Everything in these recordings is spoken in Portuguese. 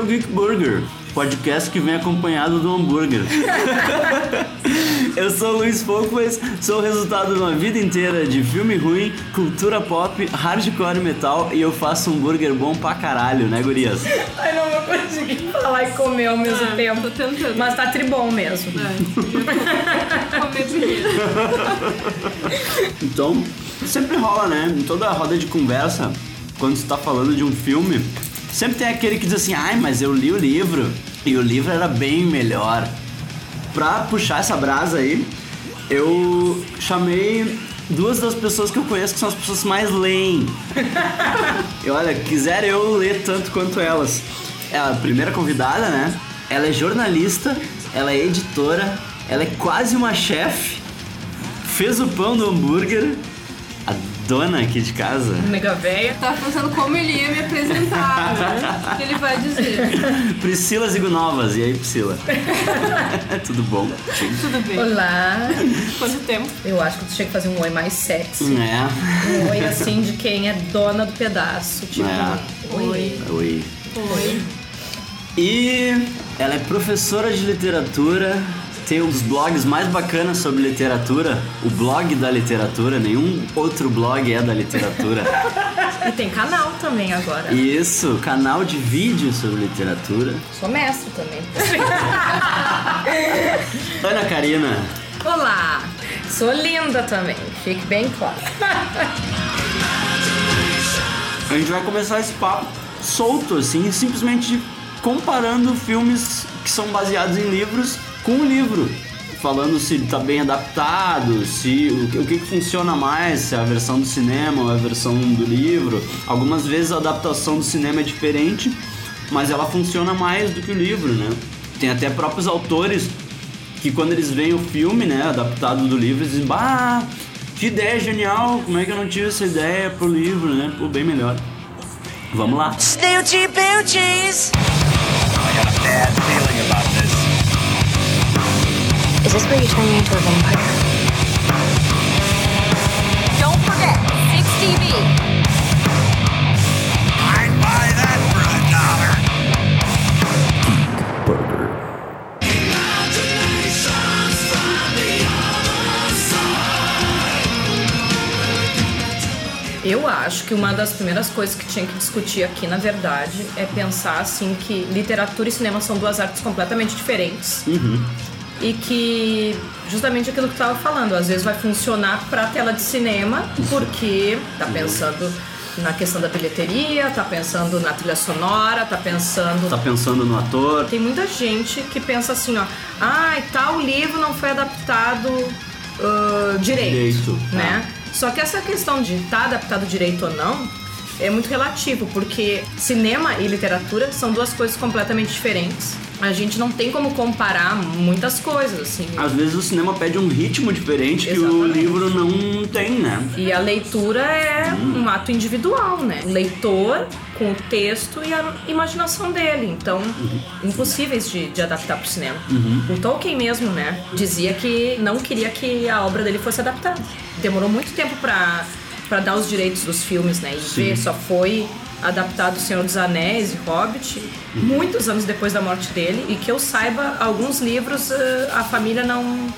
é o Geek Burger, podcast que vem acompanhado do hambúrguer. Eu sou o Luiz Focas, sou o resultado de uma vida inteira de filme ruim, cultura pop, hardcore metal e eu faço um hambúrguer bom pra caralho, né, gurias? Ai, não vou conseguir falar e comer ao mesmo Ah, tempo. tô tentando. Mas tá tribom mesmo. É, comer primeiro. Então, sempre rola, né? Em toda a roda de conversa, quando você tá falando de um filme, sempre tem aquele que diz assim, ai, mas eu li o livro e o livro era bem melhor. Pra puxar essa brasa aí, eu chamei duas das pessoas que eu conheço que são as pessoas mais leem. E olha, quiser eu ler tanto quanto elas. É a primeira convidada, né? Ela é jornalista, ela é editora, ela é quase uma chefe, fez o pão do hambúrguer, dona aqui de casa. Mega véia. Tava pensando como ele ia me apresentar, né? O que ele vai dizer. Priscila Zigunovas, e aí Priscila? Tudo bom? Tudo bem. Olá. Quanto tempo? Eu acho que tu tinha que fazer um oi mais sexy. É. Um oi assim de quem é dona do pedaço. Tipo, É. oi. Oi. Oi. E ela é professora de literatura, tem um dos blogs mais bacanas sobre literatura, o blog da literatura, nenhum outro blog é da literatura. E tem canal também agora. Isso, canal de vídeo sobre literatura. Sou mestre também. Ana Karina. Olá. Sou linda também. Fique bem claro. A gente vai começar esse papo solto, assim, simplesmente comparando filmes que são baseados em livros com o livro. Falando se tá bem adaptado, se o, que- o que, que funciona mais, se é a versão do cinema ou a versão do livro. Algumas vezes a adaptação do cinema é diferente, mas ela funciona mais do que o livro, né? Tem até próprios autores que quando eles veem o filme, né, adaptado do livro, eles dizem, bah, que ideia genial, como é que eu não tive essa ideia pro livro, né? Pô, bem melhor. Vamos lá. Boochies! I got a bad feeling about this. Is this where you turn me into a vampire? Don't forget, 6TV! I'd buy that for a dollar. Eu acho que uma das primeiras coisas que tinha que discutir aqui, na verdade, é pensar assim que literatura e cinema são duas artes completamente diferentes. E que justamente aquilo que tu tava falando, às vezes vai funcionar pra tela de cinema, porque tá pensando na questão da bilheteria, tá pensando na trilha sonora, tá pensando Tá pensando no ator? tem muita gente que pensa assim, ó, ai, tal livro não foi adaptado ah, direito, Direito, né? Só que essa questão de estar adaptado direito ou não é muito relativo, porque cinema e literatura são duas coisas completamente diferentes. A gente não tem como comparar muitas coisas, assim. Às vezes o cinema pede um ritmo diferente que o Exatamente. livro não tem, né? E a leitura é um ato individual, né? O leitor com o texto e a imaginação dele. Então, impossíveis de, de adaptar para o cinema. O Tolkien mesmo, né? Dizia que não queria que a obra dele fosse adaptada. Demorou muito tempo para para dar os direitos dos filmes, né? E Sim. ver, só foi adaptado O Senhor dos Anéis e Hobbit muitos anos depois da morte dele. E que eu saiba, alguns livros eh, a família não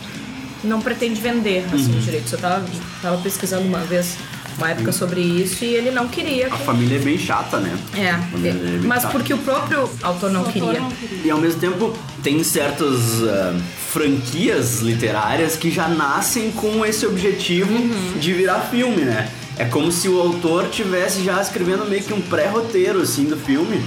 não pretende vender assim, Uhum. os direitos. Eu tava, tava pesquisando uma vez, uma época sobre isso, e ele não queria. A que- família é bem chata, né? É, é bem mas chata. porque o próprio autor não O autor queria. não queria. E ao mesmo tempo tem certas ah, franquias literárias que já nascem com esse objetivo de virar filme, né? É como se o autor tivesse já escrevendo meio que um pré-roteiro assim do filme.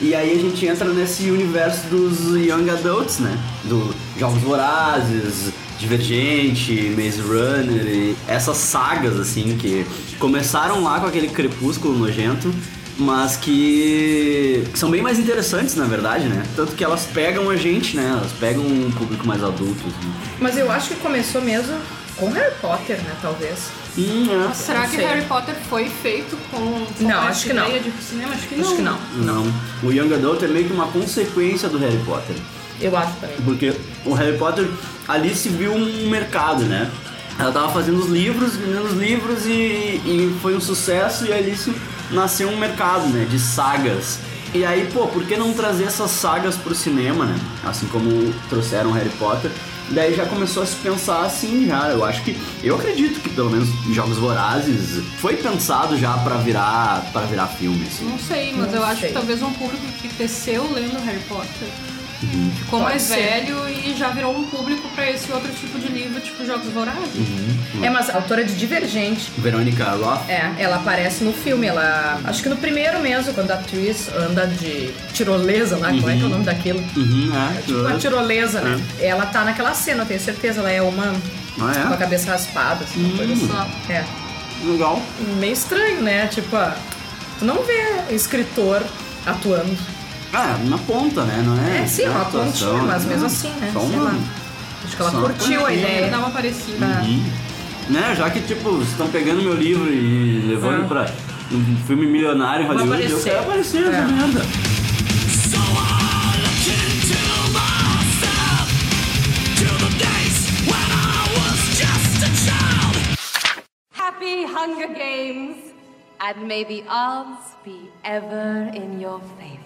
E aí a gente entra nesse universo dos young adults, né? Do Jogos Vorazes, Divergente, Maze Runner e essas sagas assim que começaram lá com aquele crepúsculo nojento mas que, que são bem mais interessantes, na verdade, né? Tanto que elas pegam a gente, né? Elas pegam um público mais adulto. Assim. Mas eu acho que começou mesmo com Harry Potter, né? Talvez. Hum. Será Não que sei. Harry Potter foi feito com, com Não, essa acho que não. ideia de cinema? Acho que não. Acho que não. Não. O Young Adult é meio que uma consequência do Harry Potter. Eu acho também. Porque o Harry Potter ali se viu um mercado, né? Ela tava fazendo os livros, vendendo os livros e, e foi um sucesso e ali se nasceu um mercado, né? De sagas. E aí, pô, por que não trazer essas sagas pro cinema, né? Assim como trouxeram Harry Potter. Daí já começou a se pensar assim já. Eu acho que. Eu acredito que pelo menos Jogos Vorazes foi pensado já pra virar. para virar filme, assim. Não sei, mas Não eu acho sei. que talvez um público que cresceu lendo Harry Potter Uhum. ficou Pode mais ser. velho e já virou um público pra esse outro tipo de livro, tipo Jogos Vorazes. Uhum. É, mas a autora de Divergente. Verônica Roth. É, ela aparece no filme, ela. Acho que no primeiro mesmo, quando a atriz anda de tirolesa lá, como é que é o nome daquilo? Uhum, é. Tipo uma tirolesa, né? Ela tá naquela cena, eu tenho certeza, ela é uma Ah, com a é? cabeça raspada, assim, uma coisa Hum. só. É. Legal. Meio estranho, né? Tipo, ah, tu não vê escritor atuando. Ah, na ponta, né? Não é? É, sim, é uma pontinha, mas mesmo assim, né? Só uma-. Acho que ela só uma curtiu a pontinha. ideia. Dá uma parecida. Uhum. Né, já que, tipo, vocês estão pegando meu livro e levando É. pra um filme milionário em Vai Hollywood, eu aparecer. quero aparecer É. essa merda. Happy Hunger Games, and may the odds be ever in your favor.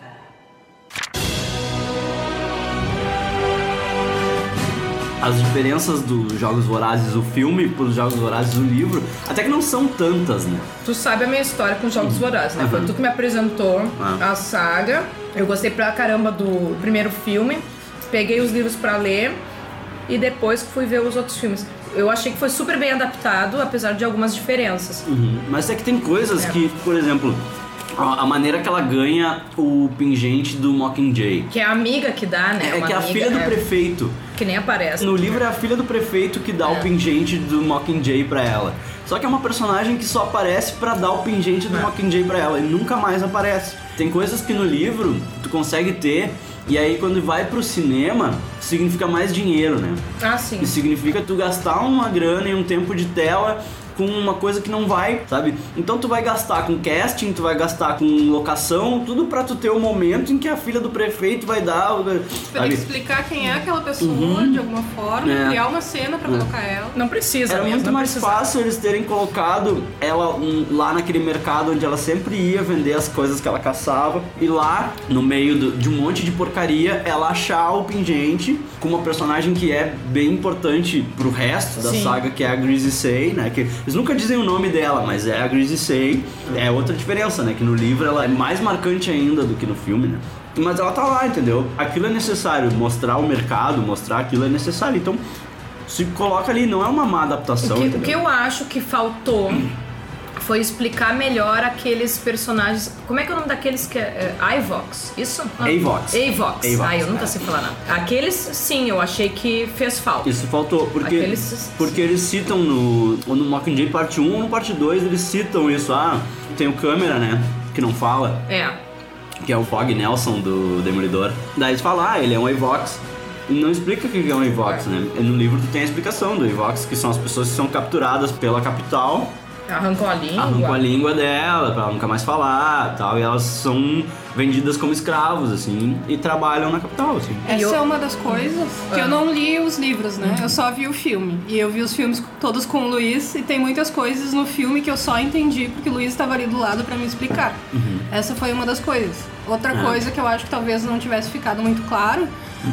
As diferenças dos Jogos Vorazes do filme pros Jogos Vorazes do livro, até que não são tantas, né? Tu sabe a minha história com Jogos Vorazes, né? Foi Uhum. tu que me apresentou Ah. a saga. Eu gostei pra caramba do primeiro filme. Peguei os livros pra ler e depois fui ver os outros filmes. Eu achei que foi super bem adaptado, apesar de algumas diferenças. Uhum. Mas é que tem coisas É. que, por exemplo, a maneira que ela ganha o pingente do Mockingjay. Que é a amiga que dá, né? É Uma que é a filha do é, prefeito. Que nem aparece. No livro é a filha do prefeito que dá É. o pingente do Mockingjay pra ela. Só que é uma personagem que só aparece pra dar o pingente do É. Mockingjay pra ela e nunca mais aparece. Tem coisas que no livro tu consegue ter e aí quando vai pro cinema significa mais dinheiro, né? Ah, sim. E significa tu gastar uma grana e um tempo de tela com uma coisa que não vai, sabe? Então tu vai gastar com casting, tu vai gastar com locação, tudo pra tu ter o momento em que a filha do prefeito vai dar, sabe? explicar quem é aquela pessoa de alguma forma, É. criar uma cena pra colocar ela. Não precisa Era mesmo, muito mais precisa. fácil eles terem colocado ela um, lá naquele mercado onde ela sempre ia vender as coisas que ela caçava. E lá, no meio do- de um monte de porcaria, ela achar o pingente com uma personagem que é bem importante pro resto da Sim. saga, que é a Greasy Say, né? Que eles nunca dizem o nome dela, mas é a Greasy Say. É outra diferença, né? Que no livro ela é mais marcante ainda do que no filme, né? Mas ela tá lá, entendeu? Aquilo é necessário, mostrar o mercado, mostrar aquilo é necessário. Então, se coloca ali, não é uma má adaptação. O que, o que eu acho que faltou foi explicar melhor aqueles personagens. Como é que é o nome daqueles que é. é Ivox? Isso? Ah, Avox. Avox. Avox, Ai, eu nunca é. sei falar nada. Aqueles, sim, eu achei que fez falta. Isso faltou, porque, Aqueles- porque eles citam no, no Mockingjay parte 1 ou no parte 2, eles citam isso. Ah, tem o câmera, né? Que não fala, É. que é o Fog Nelson do Demolidor. Daí eles falam, ah, ele é um Evox. E não explica o que é um Evox, né? No livro tu tem a explicação do Evox, que são as pessoas que são capturadas pela capital Arrancou a língua. arrancam a língua dela pra ela nunca mais falar tal. E elas são vendidas como escravos, assim, e trabalham na capital, assim. Essa eu- é uma das coisas que Ah. eu não li os livros, né? Eu só vi o filme. E eu vi os filmes todos com o Luiz e tem muitas coisas no filme que eu só entendi porque o Luiz estava ali do lado pra me explicar. Essa foi uma das coisas. Outra Ah. coisa que eu acho que talvez não tivesse ficado muito claro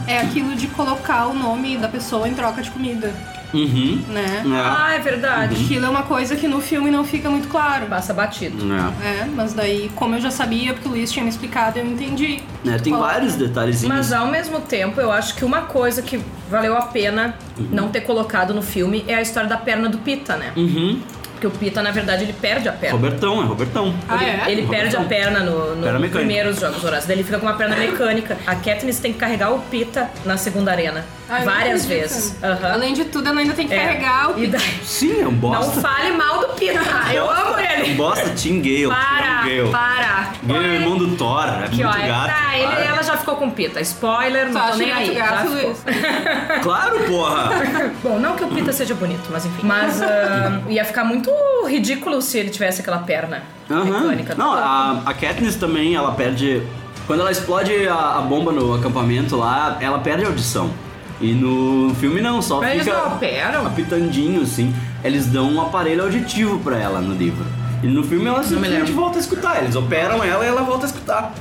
é aquilo de colocar o nome da pessoa em troca de comida, Uhum. né? É. Ah, é verdade. Aquilo é uma coisa que no filme não fica muito claro. Passa batido. É. É, mas daí, como eu já sabia, porque o Luiz tinha me explicado, eu entendi. É, tem Coloca. vários detalhezinhos. Mas ao mesmo tempo, eu acho que uma coisa que valeu a pena não ter colocado no filme é a história da perna do Pita, né? Uhum. Porque o Pita, na verdade, ele perde a perna. Robertão, é Robertão. Ah, ele, é? ele perde a perna no, no Perna primeiros Jogos Vorazes. Daí ele fica com uma perna mecânica. A Katniss tem que carregar o Pita na segunda arena. Ah, não várias vezes. Aham. Além de tudo, ela ainda tem que É. carregar o E daí- Sim, é um Não bosta. fale mal do Pita. Eu amo É um ele. bosta, Tim Gale. Para, Gale. para. Gale é o irmão do Thor, é Aqui, ó, muito é- gato. tá, ele, Para. ela já ficou com Pita. Spoiler, não tô nem ele aí. muito Já gato, ficou. Luiz? Claro, porra! Bom, não que o Pita seja bonito, mas enfim. Mas ah, ia ficar muito ridículo se ele tivesse aquela perna mecânica. Não, a, a Katniss também, ela perde... Quando ela explode a, a bomba no acampamento lá, ela perde a audição. E no filme não, só Mas eles fica não operam? apitandinho, assim. Eles dão um aparelho auditivo pra ela no livro. E no filme ela simplesmente volta a escutar. Eles operam ela e ela volta a escutar.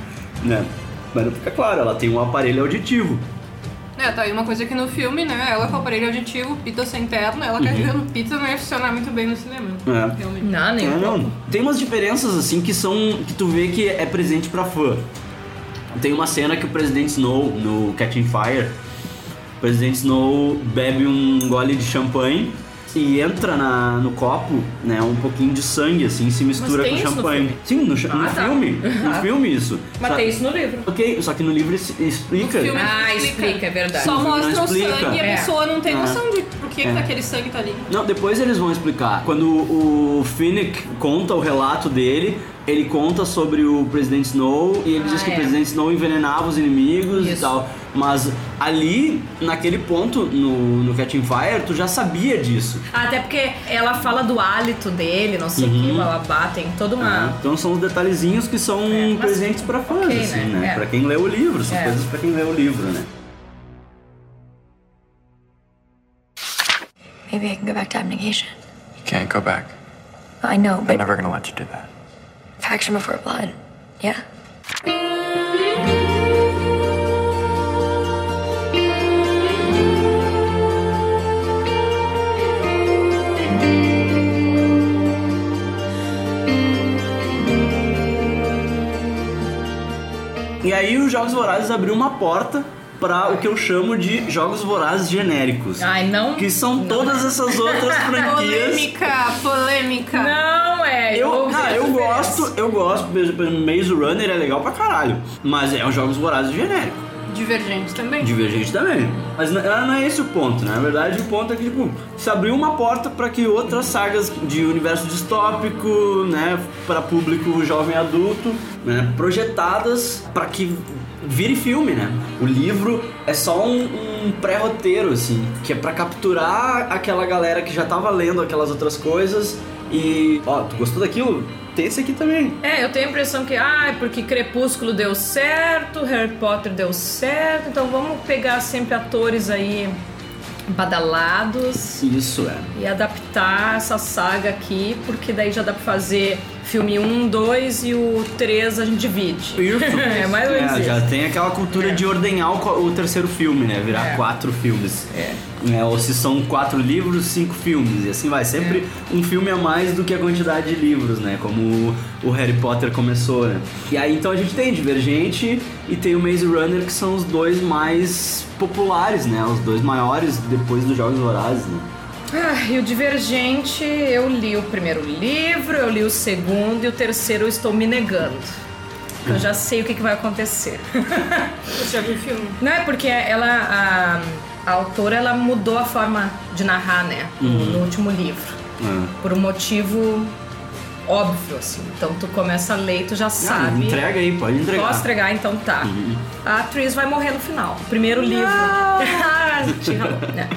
né? Mas não fica claro, ela tem um aparelho auditivo. É, tá aí uma coisa que no filme, né? Ela com o aparelho auditivo, Pita sem terno, ela carregando Pita não ia funcionar muito bem no cinema. Uhum. É. Realmente. Não, nem É, um não. Tem umas diferenças assim que são. que tu vê que é presente pra fã. Tem uma cena que o presidente Snow, no Catching Fire, o presidente Snow bebe um gole de champanhe e entra na, no copo, né, um pouquinho de sangue, assim, se mistura com no champanhe. Sim, no, cha- no Ah, tá. filme. No Ah. filme isso. Mas Só- tem isso no livro. Ok, só que no livro explica. No filme Ah, explica. explica, é verdade. Só mostra não o explica. sangue e a É. pessoa não tem É. noção de por que, É. que aquele sangue tá ali. Não, depois eles vão explicar. Quando o Finnick conta o relato dele, ele conta sobre o Presidente Snow e ele Ah, diz que é. o Presidente Snow envenenava os inimigos e Isso. tal. Mas ali, naquele ponto, no, no Catching Fire, tu já sabia disso. Até porque ela fala do hálito dele, não sei o que, babá, tem toda uma. Então são os detalhezinhos que são É, mas- presentes pra fãs, ok, assim, né? né? É. Pra quem lê o livro, são É. coisas pra quem lê o livro, né? Maybe I can go back to abnegation. You can't go back. I know, I'm but never gonna let you do that. faction before blood. Yeah? E aí os Jogos Vorazes abriu uma porta pra o que eu chamo de Jogos Vorazes genéricos. Ai, não. Que são todas essas outras franquias. Polêmica, polêmica. Não, é. Eu, ah, eu gosto, eu gosto, Maze Runner é legal pra caralho. Mas é um Jogos Vorazes genérico. Divergente também. Divergente também. Mas não, não é esse o ponto, né? Na verdade, o ponto é que, tipo, se abriu uma porta pra que outras sagas de universo distópico, né, para público jovem adulto, né, projetadas pra que vire filme, né? O livro é só um, um pré-roteiro, assim, que é pra capturar aquela galera que já tava lendo aquelas outras coisas e, ó, tu gostou daquilo? Tem esse aqui também. É, eu tenho a impressão que, ah, porque Crepúsculo deu certo, Harry Potter deu certo, então vamos pegar sempre atores aí badalados Isso é. e adaptar essa saga aqui, porque daí já dá pra fazer filme 1, 2 e o 3 a gente divide. Isso. é mais ou menos É, já tem aquela cultura de ordenhar o, o terceiro filme, né? Virar É. quatro filmes. É. É, ou se são quatro livros, cinco filmes. E assim vai. Sempre É. um filme a mais do que a quantidade de livros, né? Como o, o Harry Potter começou, né? E aí então a gente tem Divergente e tem o Maze Runner, que são os dois mais populares, né? Os dois maiores depois dos Jogos Vorazes, né? Ah, e o Divergente, eu li o primeiro livro, eu li o segundo e o terceiro eu estou me negando. Eu já sei o que, que vai acontecer. Você já viu o filme? Não é porque ela, a, a autora, ela mudou a forma de narrar, né? no- No último livro. É. Por um motivo óbvio, assim. Então tu começa a ler e tu já Ah, sabe. entrega aí, pode entregar. Posso entregar? Então tá. A atriz vai morrer no final. Primeiro livro. Te ralou. É.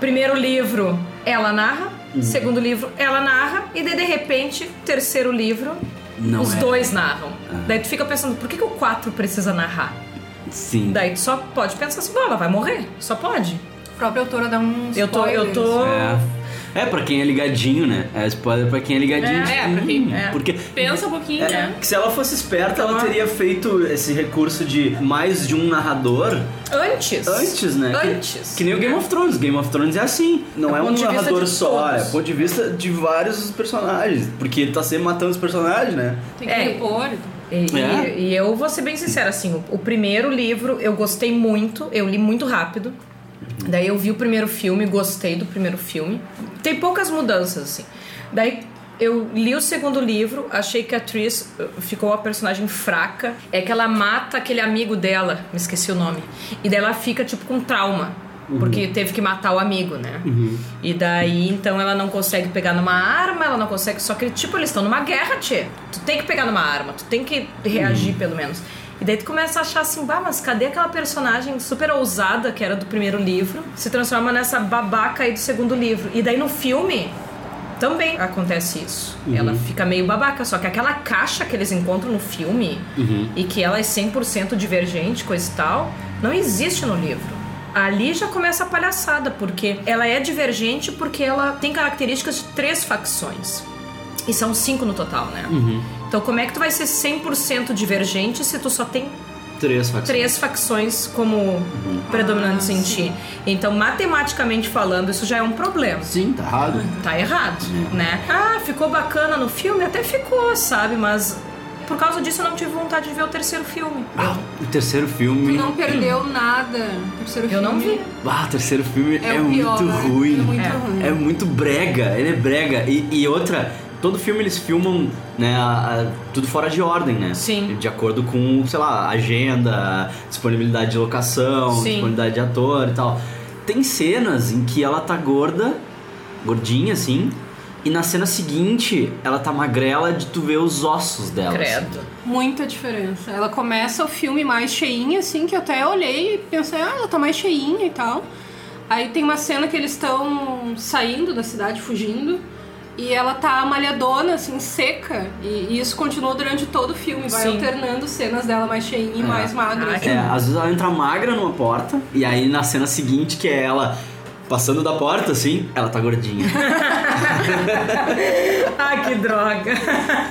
Primeiro livro, ela narra. Segundo livro, ela narra. E daí, de repente, terceiro livro, Não os é. dois narram. Daí tu fica pensando, por que, que o 4 precisa narrar? Sim. Daí tu só pode pensar assim, "Bom, ela vai morrer. Só pode. A própria autora dá um Eu tô. Eu tô. É. É, pra quem é ligadinho, né? É spoiler pra quem é ligadinho. É, é, pra quem- é. Porque Pensa um pouquinho, É, né? que se ela fosse esperta, ela teria feito esse recurso de mais de um narrador Antes. antes, né? Que- Antes. Que, nem o Game of Thrones. Game of Thrones é assim. Não É é, um de narrador de só, todos. é ponto de vista de vários personagens. Porque tá sempre matando os personagens, né? Tem que É. repor. E, e- É? e eu vou ser bem sincera, assim, o, o primeiro livro eu gostei muito, eu li muito rápido. Daí eu vi o primeiro filme, gostei do primeiro filme. Tem poucas mudanças, assim. Daí eu li o segundo livro, achei que a atriz uh, ficou uma personagem fraca. É que ela mata aquele amigo dela, me esqueci o nome. E daí ela fica, tipo, com trauma. Porque teve que matar o amigo, né? E daí, então, ela não consegue pegar numa arma, ela não consegue. Só que, tipo, eles estão numa guerra, tchê. Tu tem que pegar numa arma, tu tem que reagir, pelo menos. E daí tu começa a achar assim, bah, mas cadê aquela personagem super ousada que era do primeiro livro? Se transforma nessa babaca aí do segundo livro. E daí no filme também acontece isso. Ela fica meio babaca, só que aquela caixa que eles encontram no filme e que ela é 100% divergente, coisa e tal, não existe no livro. Ali já começa a palhaçada, porque ela é divergente porque ela tem características de três facções. E são cinco no total, né? Então como é que tu vai ser 100% divergente se tu só tem Três facções. três facções como predominantes em ti? Então, matematicamente falando, isso já é um problema. Sim, tá errado. Tá errado, né? Ah, ficou bacana no filme? Até ficou, sabe? Mas por causa disso eu não tive vontade de ver o terceiro filme. Ah, o terceiro filme. Não perdeu nada. O terceiro Eu não filme vi. Ah, o terceiro filme é, É o pior, muito né? ruim. É muito É. ruim. É muito brega, ele é brega. E, e outra, todo filme eles filmam, né, a- a- tudo fora de ordem, né? Sim. De acordo com, sei lá, agenda, disponibilidade de locação, Sim. disponibilidade de ator e tal. Tem cenas em que ela tá gorda, gordinha assim, e na cena seguinte ela tá magrela de tu ver os ossos dela. assim. Credo. Muita diferença. Ela começa o filme mais cheinha, assim, que eu até olhei e pensei, ah, ela tá mais cheinha e tal. Aí tem uma cena que eles estão saindo da cidade, fugindo, e ela tá malhadona, assim, seca. E, e isso continua durante todo o filme, vai Sim. alternando cenas dela mais cheinha e mais magra. Ah, assim. É, às vezes ela entra magra numa porta, e aí na cena seguinte, que é ela passando da porta, assim, ela tá gordinha. Ai, que droga.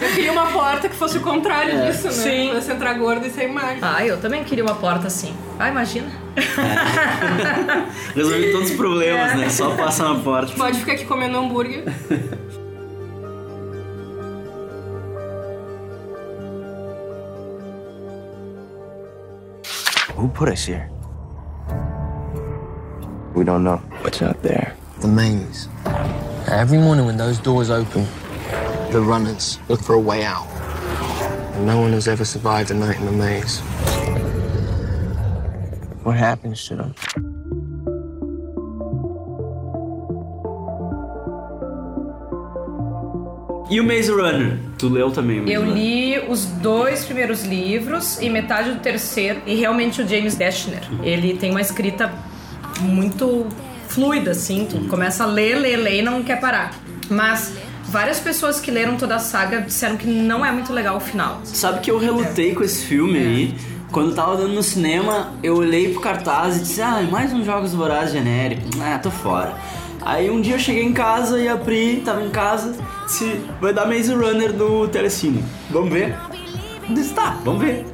Eu queria uma porta que fosse o contrário É. disso, né? Sim. Fosse entrar gorda e ser magra. Ah, eu também queria uma porta assim. Ah, imagina. Resolvi todos os problemas, É. né? Só passa na porta. Pode ficar aqui comendo hambúrguer. Who put us here? We don't know. What's out there? The maze. Every morning when those doors open, the runners look for a way out. And no one has ever survived a night in the maze. What happens to them? E o Maze Runner? Tu leu também o Maze Eu Runner? li os dois primeiros livros e metade do terceiro. E realmente o James Dashner, ele tem uma escrita muito fluida, assim. Tu começa a ler, ler, ler e não quer parar. Mas várias pessoas que leram toda a saga disseram que não é muito legal o final. Sabe que eu relutei com esse filme aí? Quando tava dando no cinema, eu olhei pro cartaz e disse, ah, mais uns Jogos Vorazes genérico. Ah, tô fora. Aí um dia eu cheguei em casa e a Pri tava em casa, disse, vai dar Maze Runner no Telecine. Vamos ver? Eu disse, tá, vamos ver.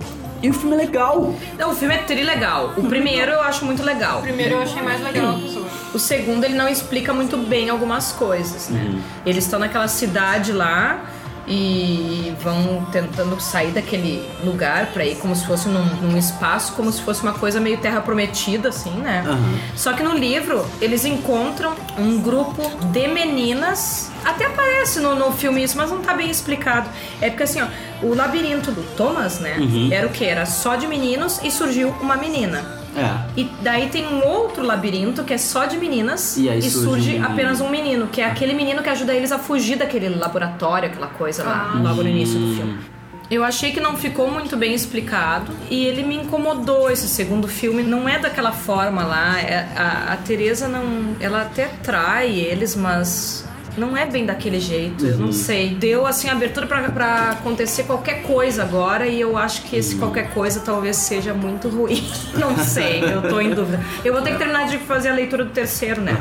E o filme é legal. Não, o filme é trilegal. O primeiro eu acho muito legal. O primeiro eu achei mais legal que os outros. O segundo ele não explica muito bem algumas coisas, né? Eles estão naquela cidade lá e vão tentando sair daquele lugar pra ir como se fosse num, num espaço, como se fosse uma coisa meio terra prometida, assim, né? Só que no livro eles encontram um grupo de meninas. Até aparece no, no filme isso, mas não tá bem explicado. É porque assim, ó, o labirinto do Thomas, né? Era o que? Era só de meninos e surgiu uma menina. É. E daí tem um outro labirinto que é só de meninas E aí e surge surge um apenas um menino, que é aquele menino que ajuda eles a fugir daquele laboratório, aquela coisa lá, Ah. logo no início do filme. Eu achei que não ficou muito bem explicado e ele me incomodou esse segundo filme. Não é daquela forma lá. é- a, a Teresa não. Ela até trai eles, mas não é bem daquele jeito. Eu não sei. Deu assim abertura pra acontecer qualquer coisa agora e eu acho que esse qualquer coisa talvez seja muito ruim. Não sei, eu tô em dúvida. Eu vou ter que terminar de fazer a leitura do terceiro, né?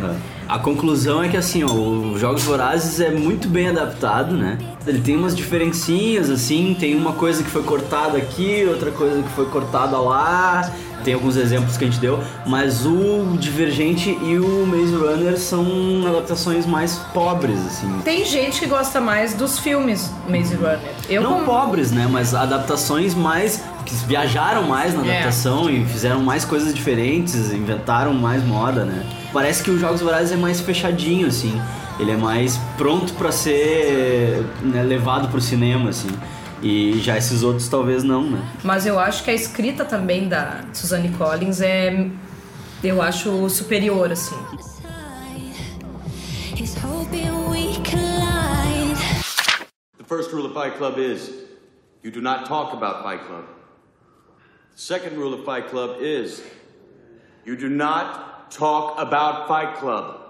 A conclusão é que assim, ó, o Jogos Vorazes é muito bem adaptado, né? Ele tem umas diferencinhas, assim, tem uma coisa que foi cortada aqui, outra coisa que foi cortada lá, tem alguns exemplos que a gente deu, mas o Divergente e o Maze Runner são adaptações mais pobres, assim. Tem gente que gosta mais dos filmes Maze Runner. Eu Não como- pobres, né? Mas adaptações mais. que viajaram mais na É. adaptação e fizeram mais coisas diferentes, inventaram mais moda, né? Parece que o Jogos Vorazes é mais fechadinho, assim. Ele é mais pronto pra ser né, levado pro cinema, assim. E já esses outros talvez não, né? Mas eu acho que a escrita também da Suzanne Collins é. Eu acho superior, assim. The first rule of Fight Club is you do not talk about Fight Club. The second rule of Fight Club is you do not talk about Fight Club.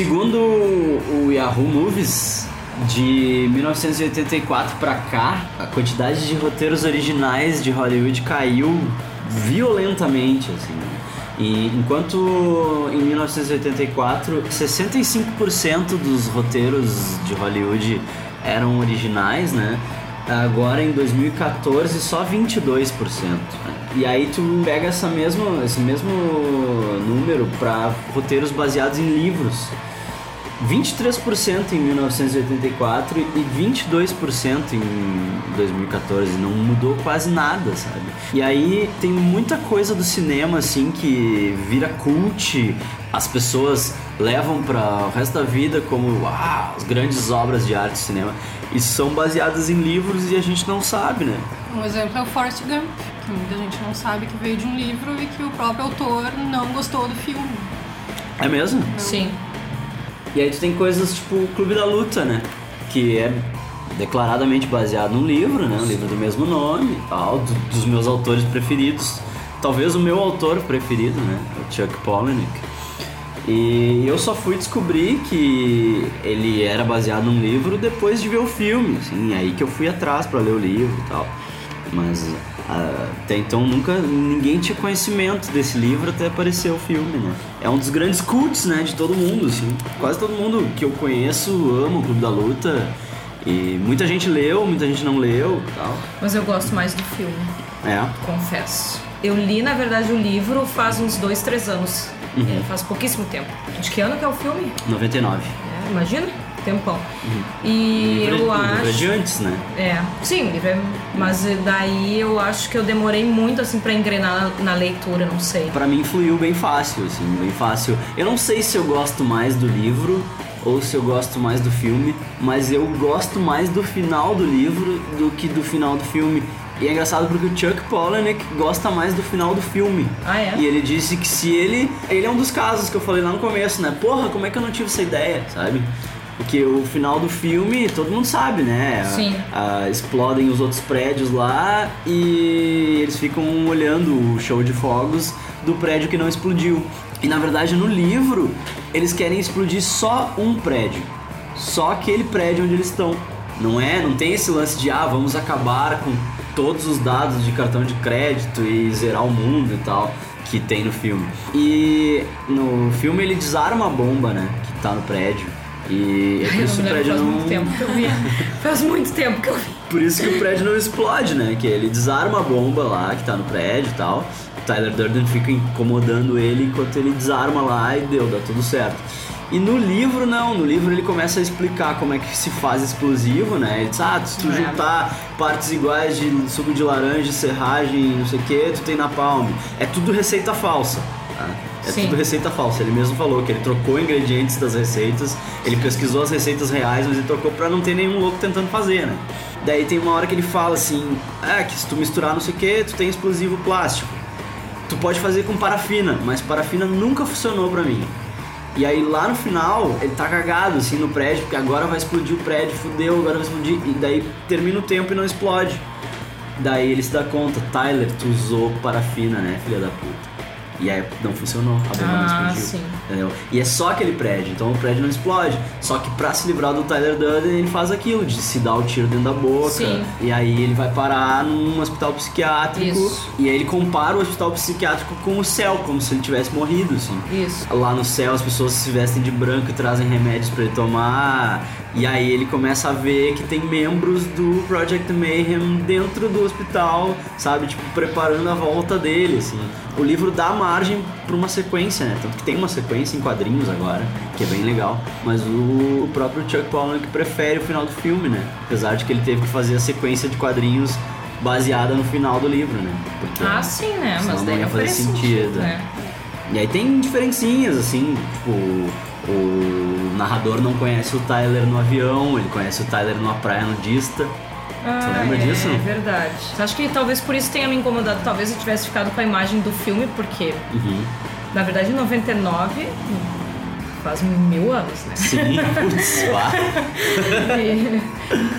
Segundo o Yahoo Movies, de 1984 pra cá, a quantidade de roteiros originais de Hollywood caiu violentamente, assim. E enquanto em 1984 65% dos roteiros de Hollywood eram originais, né? Agora em 2014 só 22%. né? E aí tu pega essa mesma, esse mesmo número para roteiros baseados em livros. 23% em 1984 e 22% em 2014. Não mudou quase nada, sabe? E aí tem muita coisa do cinema assim que vira cult. As pessoas levam para o resto da vida como ah, as grandes obras de arte do cinema. E são baseadas em livros e a gente não sabe, né? Um exemplo é o Forrest Gump, que muita gente não sabe que veio de um livro e que o próprio autor não gostou do filme. É mesmo? Sim. E aí tu tem coisas tipo o Clube da Luta, né? Que é declaradamente baseado num livro, né? Um livro do mesmo nome tal, do- dos meus autores preferidos. Talvez o meu autor preferido, né? O Chuck Palahniuk. E eu só fui descobrir que ele era baseado num livro depois de ver o filme, assim, aí que eu fui atrás pra ler o livro e tal. Mas até então nunca ninguém tinha conhecimento desse livro até aparecer o filme, né? É um dos grandes cults, né, de todo mundo, assim. Quase todo mundo que eu conheço ama o Clube da Luta. E muita gente leu, muita gente não leu tal. Mas eu gosto mais do filme, É. confesso. Eu li, na verdade, o livro faz uns dois, três anos. Uhum. É, faz pouquíssimo tempo. De que ano que é o filme? 99. É, imagina? Tempão. E Uhum. livro, eu o acho. livro é de antes, né? É, sim, livro é... mas daí eu acho que eu demorei muito assim pra engrenar na, na leitura, não sei. Pra mim fluiu bem fácil, assim, bem fácil. Eu não sei se eu gosto mais do livro ou se eu gosto mais do filme, mas eu gosto mais do final do livro do que do final do filme. E é engraçado porque o Chuck Palahniuk gosta mais do final do filme. Ah, é? E ele disse que se ele... Ele é um dos casos que eu falei lá no começo, né? Porra, como é que eu não tive essa ideia, sabe? Porque o final do filme, todo mundo sabe, né? Sim. Ah, explodem os outros prédios lá e eles ficam olhando o show de fogos do prédio que não explodiu. E na verdade no livro eles querem explodir só um prédio, só aquele prédio onde eles estão. Não é? Não tem esse lance de ah, vamos acabar com todos os dados de cartão de crédito e zerar o mundo e tal que tem no filme. E no filme ele desarma a bomba, né? Que tá no prédio. E é por Eu isso não que o prédio faz não. muito tempo que eu vi. faz muito tempo que eu vi. Por isso que o prédio não explode, né? Que ele desarma a bomba lá que tá no prédio e tal. O Tyler Durden fica incomodando ele enquanto ele desarma lá e deu, dá tudo certo. E no livro não, no livro ele começa a explicar como é que se faz explosivo, né? Ele diz, ah, se tu É. juntar partes iguais de suco de laranja, serragem, não sei o que, tu tem napalm. É tudo receita falsa. tá? É Sim. tudo receita falsa. Ele mesmo falou que ele trocou ingredientes das receitas, ele pesquisou as receitas reais, mas ele trocou pra não ter nenhum louco tentando fazer, né? Daí tem uma hora que ele fala assim: ah, que se tu misturar não sei o que, tu tem explosivo plástico. Tu pode fazer com parafina, mas parafina nunca funcionou pra mim. E aí lá no final, ele tá cagado assim no prédio, porque agora vai explodir o prédio, fudeu, agora vai explodir. E daí termina o tempo e não explode. Daí ele se dá conta, Tyler, tu usou parafina, né, filha da puta. E aí não funcionou, a bomba não Ah, explodiu. sim. Entendeu? E é só aquele prédio, então o prédio não explode. Só que pra se livrar do Tyler Durden, ele faz aquilo, de se dar o tiro dentro da boca. Sim. E aí ele vai parar num hospital psiquiátrico. Isso. E aí ele compara o hospital psiquiátrico com o céu, como se ele tivesse morrido, assim. Isso. Lá no céu as pessoas se vestem de branco e trazem remédios pra ele tomar. E aí ele começa a ver que tem membros do Project Mayhem dentro do hospital, sabe? Tipo, preparando a volta dele, assim. O livro dá margem pra uma sequência, né? Tanto que tem uma sequência em quadrinhos agora, que é bem legal. Mas o, próprio Chuck Palahniuk prefere o final do filme, né? Apesar de que ele teve que fazer a sequência de quadrinhos baseada no final do livro, né? Porque Ah, sim, né? Mas não daí ia não fazer faria sentido. sentido, né? E aí tem diferencinhas, assim, tipo, o narrador não conhece o Tyler no avião, ele conhece o Tyler numa praia nudista. Ah, lembra é, disso? É verdade. Acho que talvez por isso tenha me incomodado. Talvez eu tivesse ficado com a imagem do filme, porque, Uhum. na verdade, em 99 faz mil anos, né? Sim. E,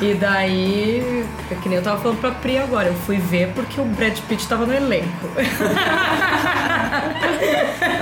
e daí, é que nem eu tava falando pra Pri agora, eu fui ver porque o Brad Pitt tava no elenco.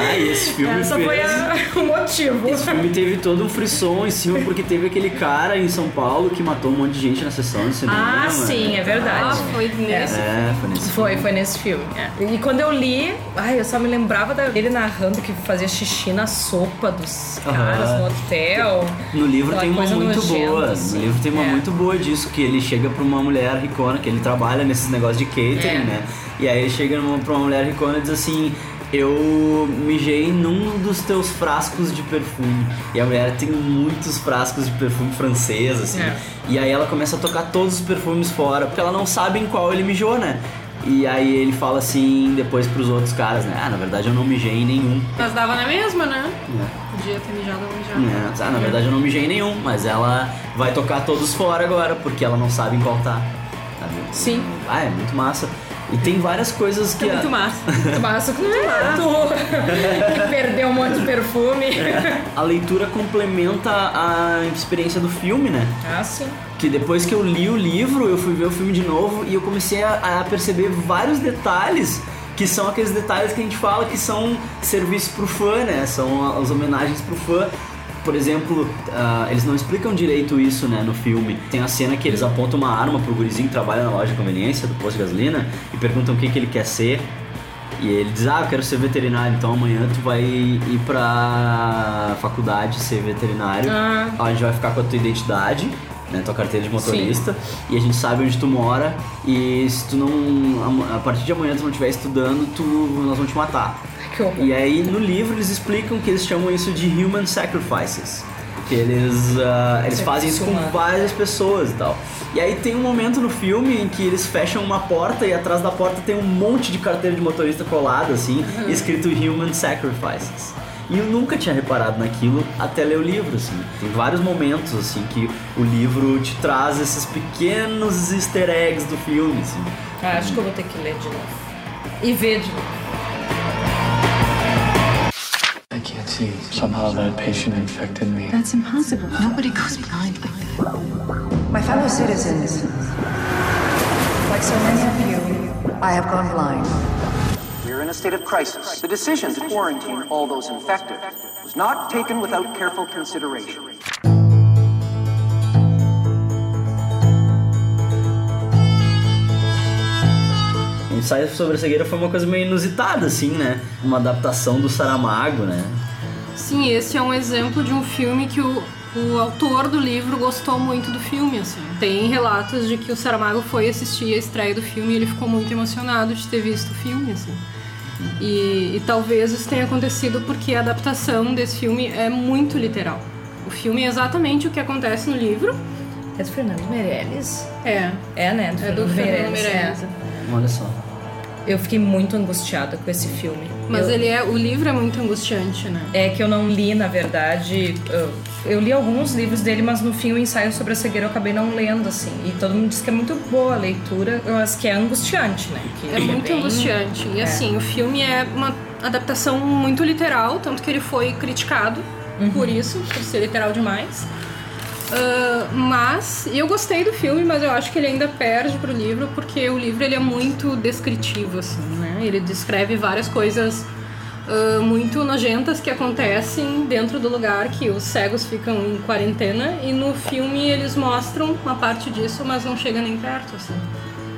Ah, esse filme Essa fez... foi a- o motivo. Esse filme teve todo um frisson em cima, porque teve aquele cara em São Paulo que matou um monte de gente na sessão de cinema. Ah, sim, é verdade. Ah, foi nesse. É, foi nesse Foi, foi nesse filme. é. E quando eu li, ai, eu só me lembrava da- dele narrando que fazia xixi na sopa dos caras no hotel. No livro tem uma muito nojenta, boa. assim. No livro tem uma É. muito boa disso, que ele chega pra uma mulher ricona, que ele trabalha nesses negócios de catering, É. né? E aí ele chega pra uma mulher ricona e diz assim. Eu mijei num dos teus frascos de perfume. E a mulher tem muitos frascos de perfume francês, assim. É. E aí ela começa a tocar todos os perfumes fora, porque ela não sabe em qual ele mijou, né? E aí ele fala assim depois pros outros caras, né? Ah, na verdade eu não mijei em nenhum. Mas dava na mesma, né? É. Podia ter mijado onde já. É, ah, na verdade eu não mijei em nenhum, mas ela vai tocar todos fora agora, porque ela não sabe em qual tá. Sabe? Sim. Ah, é muito massa. E tem várias coisas que. É a- muito massa. Muito massa com tu que perdeu um monte de perfume. A leitura complementa a experiência do filme, né? Ah, sim. Que depois que eu li o livro, eu fui ver o filme de novo e eu comecei a, a perceber vários detalhes que são aqueles detalhes que a gente fala que são serviços pro fã, né? São as homenagens pro fã. Por exemplo, ah, eles não explicam direito isso, né, no filme. Tem a cena que eles apontam uma arma pro gurizinho que trabalha na loja de conveniência do posto de gasolina e perguntam o que, que ele quer ser. E ele diz, ah, eu quero ser veterinário, então amanhã tu vai ir pra faculdade ser veterinário. Ah. A gente vai ficar com a tua identidade, né, tua carteira de motorista, e a gente sabe onde tu mora, e se tu não, a partir de amanhã tu não estiver estudando, tu, nós vamos te matar. E aí no livro eles explicam que eles chamam isso de human sacrifices. Que eles, ah, eles fazem isso com várias pessoas e tal. E aí tem um momento no filme em que eles fecham uma porta e atrás da porta tem um monte de carteira de motorista colado assim, Uhum. escrito Human Sacrifices. E eu nunca tinha reparado naquilo até ler o livro, assim. Tem vários momentos, assim, que o livro te traz esses pequenos easter eggs do filme, assim. Ah, acho que eu vou ter que ler de novo. E ver de novo. I can't see. Somehow that patient infected me. That's impossible. Nobody goes blind like that. My fellow citizens, like so many of you, I have gone blind. We're in a state of crisis. The decision to quarantine all those infected was not taken without careful consideration. O ensaio sobre a cegueira foi uma coisa meio inusitada, assim, né? Uma adaptação do Saramago, né? Sim, esse é um exemplo de um filme que o, o autor do livro gostou muito do filme, assim. Tem relatos de que o Saramago foi assistir a estreia do filme e ele ficou muito emocionado de ter visto o filme, assim. E, e talvez isso tenha acontecido porque a adaptação desse filme é muito literal. O filme é exatamente o que acontece no livro. É do Fernando Meirelles? É. É, né? É do Fernando Meirelles, Meirelles. é. Olha só. Eu fiquei muito angustiada com esse filme. Mas Eu- ele é, o livro é muito angustiante, né? É que eu não li, na verdade. Eu, eu li alguns livros dele, mas no fim o ensaio sobre a cegueira eu acabei não lendo, assim. E todo mundo diz que é muito boa a leitura, mas que é angustiante, né? Que É muito bem- angustiante. E É. assim, o filme é uma adaptação muito literal, tanto que ele foi criticado Uhum. por isso, por ser literal demais. Ah, mas eu gostei do filme, mas eu acho que ele ainda perde pro livro, porque o livro ele é muito descritivo, assim, né? Ele descreve várias coisas ah, muito nojentas que acontecem dentro do lugar que os cegos ficam em quarentena, e no filme eles mostram uma parte disso, mas não chega nem perto, assim.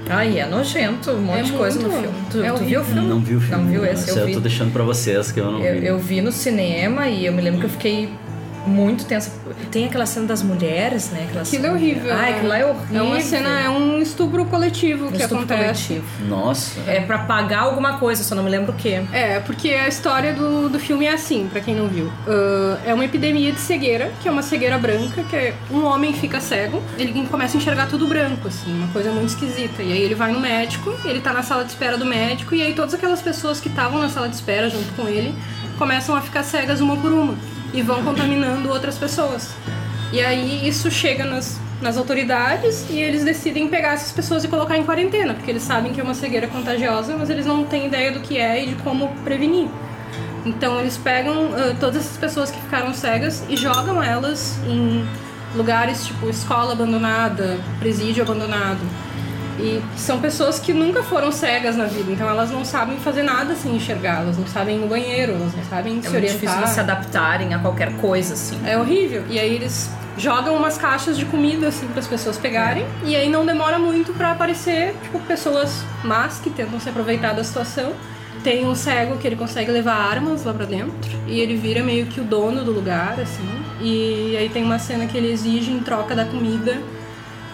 Ai, é nojento, um monte É de coisa no filme. Tu, É tu viu o filme? Não vi o filme. Não viu esse? eu Eu vi. tô deixando pra vocês que eu não Eu, vi. eu vi no cinema e eu me lembro que eu fiquei muito tensa. Tem aquela cena das mulheres, né? Aquela Aquilo é cena- horrível. Ai, né? aquilo lá é horrível. É uma cena, é um estupro coletivo que Estupro acontece. coletivo. Nossa. É pra pagar alguma coisa, só não me lembro o quê. É, porque a história do, do filme é assim, pra quem não viu. Ah, é uma epidemia de cegueira, que é uma cegueira branca, que é um homem fica cego, ele começa a enxergar tudo branco, assim, uma coisa muito esquisita. E aí ele vai no médico, ele tá na sala de espera do médico, e aí todas aquelas pessoas que estavam na sala de espera junto com ele começam a ficar cegas uma por uma e vão contaminando outras pessoas. E aí isso chega nas, nas autoridades e eles decidem pegar essas pessoas e colocar em quarentena, porque eles sabem que é uma cegueira contagiosa, mas eles não têm ideia do que é e de como prevenir. Então eles pegam ah, todas essas pessoas que ficaram cegas e jogam elas em lugares tipo escola abandonada, presídio abandonado. E são pessoas que nunca foram cegas na vida, então elas não sabem fazer nada sem enxergar, elas não sabem ir no banheiro, elas não sabem É se orientar. difícil eles se adaptarem a qualquer coisa, assim. É horrível. E aí eles jogam umas caixas de comida assim para as pessoas pegarem e aí não demora muito para aparecer tipo pessoas más que tentam se aproveitar da situação. Tem um cego que ele consegue levar armas lá pra dentro e ele vira meio que o dono do lugar assim. E aí tem uma cena que ele exige em troca da comida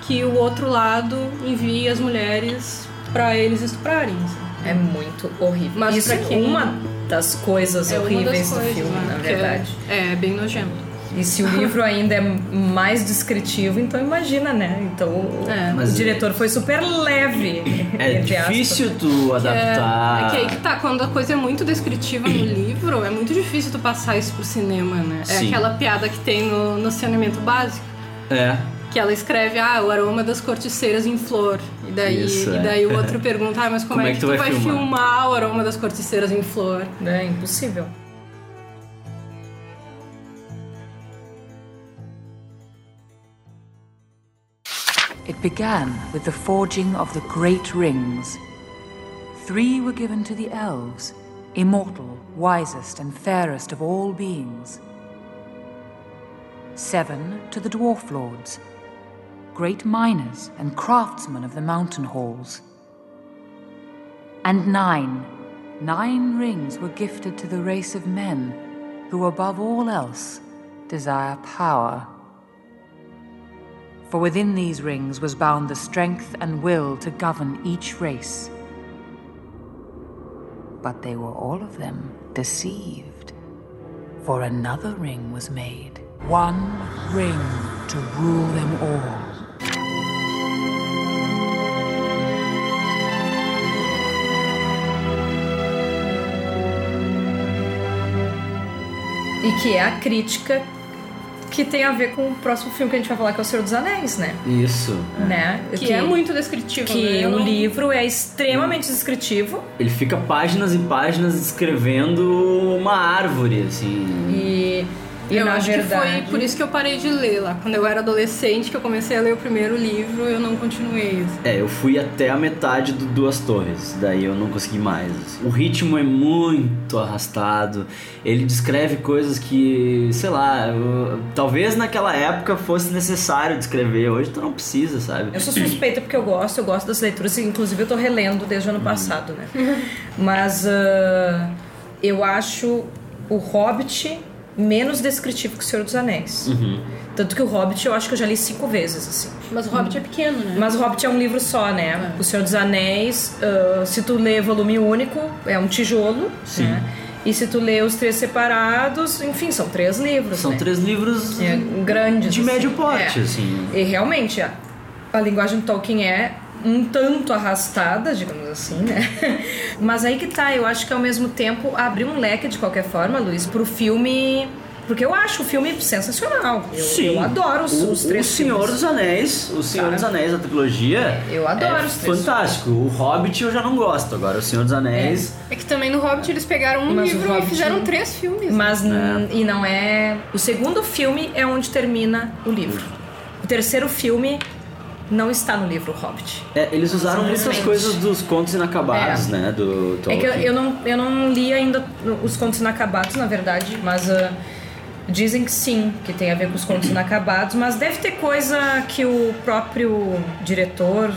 que o outro lado envie as mulheres pra eles estuprarem. assim. É muito horrível. Mas Isso é uma das coisas É horríveis das do filme, né? na Que é- verdade. É, bem nojento. E se o livro ainda é mais descritivo, então imagina, né? Então o, É. o diretor foi super leve. É entre aspas. difícil tu adaptar. É, é que aí que tá, quando a coisa é muito descritiva no livro, é muito difícil tu passar isso pro cinema, né? É Sim. aquela piada que tem no, no saneamento básico, É. que ela escreve, ah, o aroma das corticeiras em flor. E daí, Isso, e é. daí o outro pergunta, ah, mas como, é que, tu vai, filmar? filmar? o aroma das corticeiras em flor? É impossível. It began with the forging of the great rings. Three were given to the elves, immortal, wisest, and fairest of all beings. Seven to the dwarf lords, great miners and craftsmen of the mountain halls. And nine, nine rings were gifted to the race of men who, above all else, desire power. For within these rings was bound the strength and will to govern each race. But they were all of them deceived. For another ring was made, one ring to rule them all. E que é a crítica que tem a ver com o próximo filme que a gente vai falar, que é O Senhor dos Anéis, né? Isso. Né? Que, é muito descritivo, Que né? O não- livro é extremamente descritivo Ele fica páginas e páginas descrevendo uma árvore, assim. e, e eu na acho verdade... que foi por isso que eu parei de ler lá. Quando eu era adolescente, que eu comecei a ler o primeiro livro, eu não continuei. assim. É, eu fui até a metade do Duas Torres, daí eu não consegui mais. O ritmo é muito arrastado, ele descreve coisas que, sei lá, eu- talvez naquela época fosse necessário descrever, hoje tu não precisa, sabe? Eu sou suspeita porque eu gosto, eu gosto das leituras, inclusive eu tô relendo desde o ano passado, né? Mas ah, eu acho o Hobbit menos descritivo que o Senhor dos Anéis. Uhum. Tanto que o Hobbit eu acho que eu já li cinco vezes, assim. Mas o Hobbit é pequeno, né? Mas o Hobbit é um livro só, né? O Senhor dos Anéis, ah, se tu lê volume único, é um tijolo, Sim. né? E se tu lê os três separados, enfim, são três livros. São né? três livros É, grandes. de assim. médio porte, É. assim. E realmente, a, a linguagem do Tolkien é um tanto arrastada, digamos assim, né? Mas aí que tá, eu acho que ao mesmo tempo abriu um leque de qualquer forma, Luiz, pro filme. Porque eu acho o filme sensacional. Eu, Sim. eu adoro os, o, os três o Senhor filmes. dos Anéis, o Senhor Tá. dos Anéis, a trilogia. Eu adoro é os três Fantástico. O Hobbit eu já não gosto, agora o Senhor dos Anéis. É que também no Hobbit eles pegaram um Mas livro e fizeram três filmes. Mas É. n- e não é. O segundo filme é onde termina o livro. O terceiro filme não está no livro Hobbit. É, eles usaram muitas coisas dos contos inacabados, É. né? Do É Tolkien. que eu, eu não, eu não li ainda os contos inacabados, na verdade, mas ah, dizem que sim, que tem a ver com os contos inacabados, mas deve ter coisa que o próprio diretor.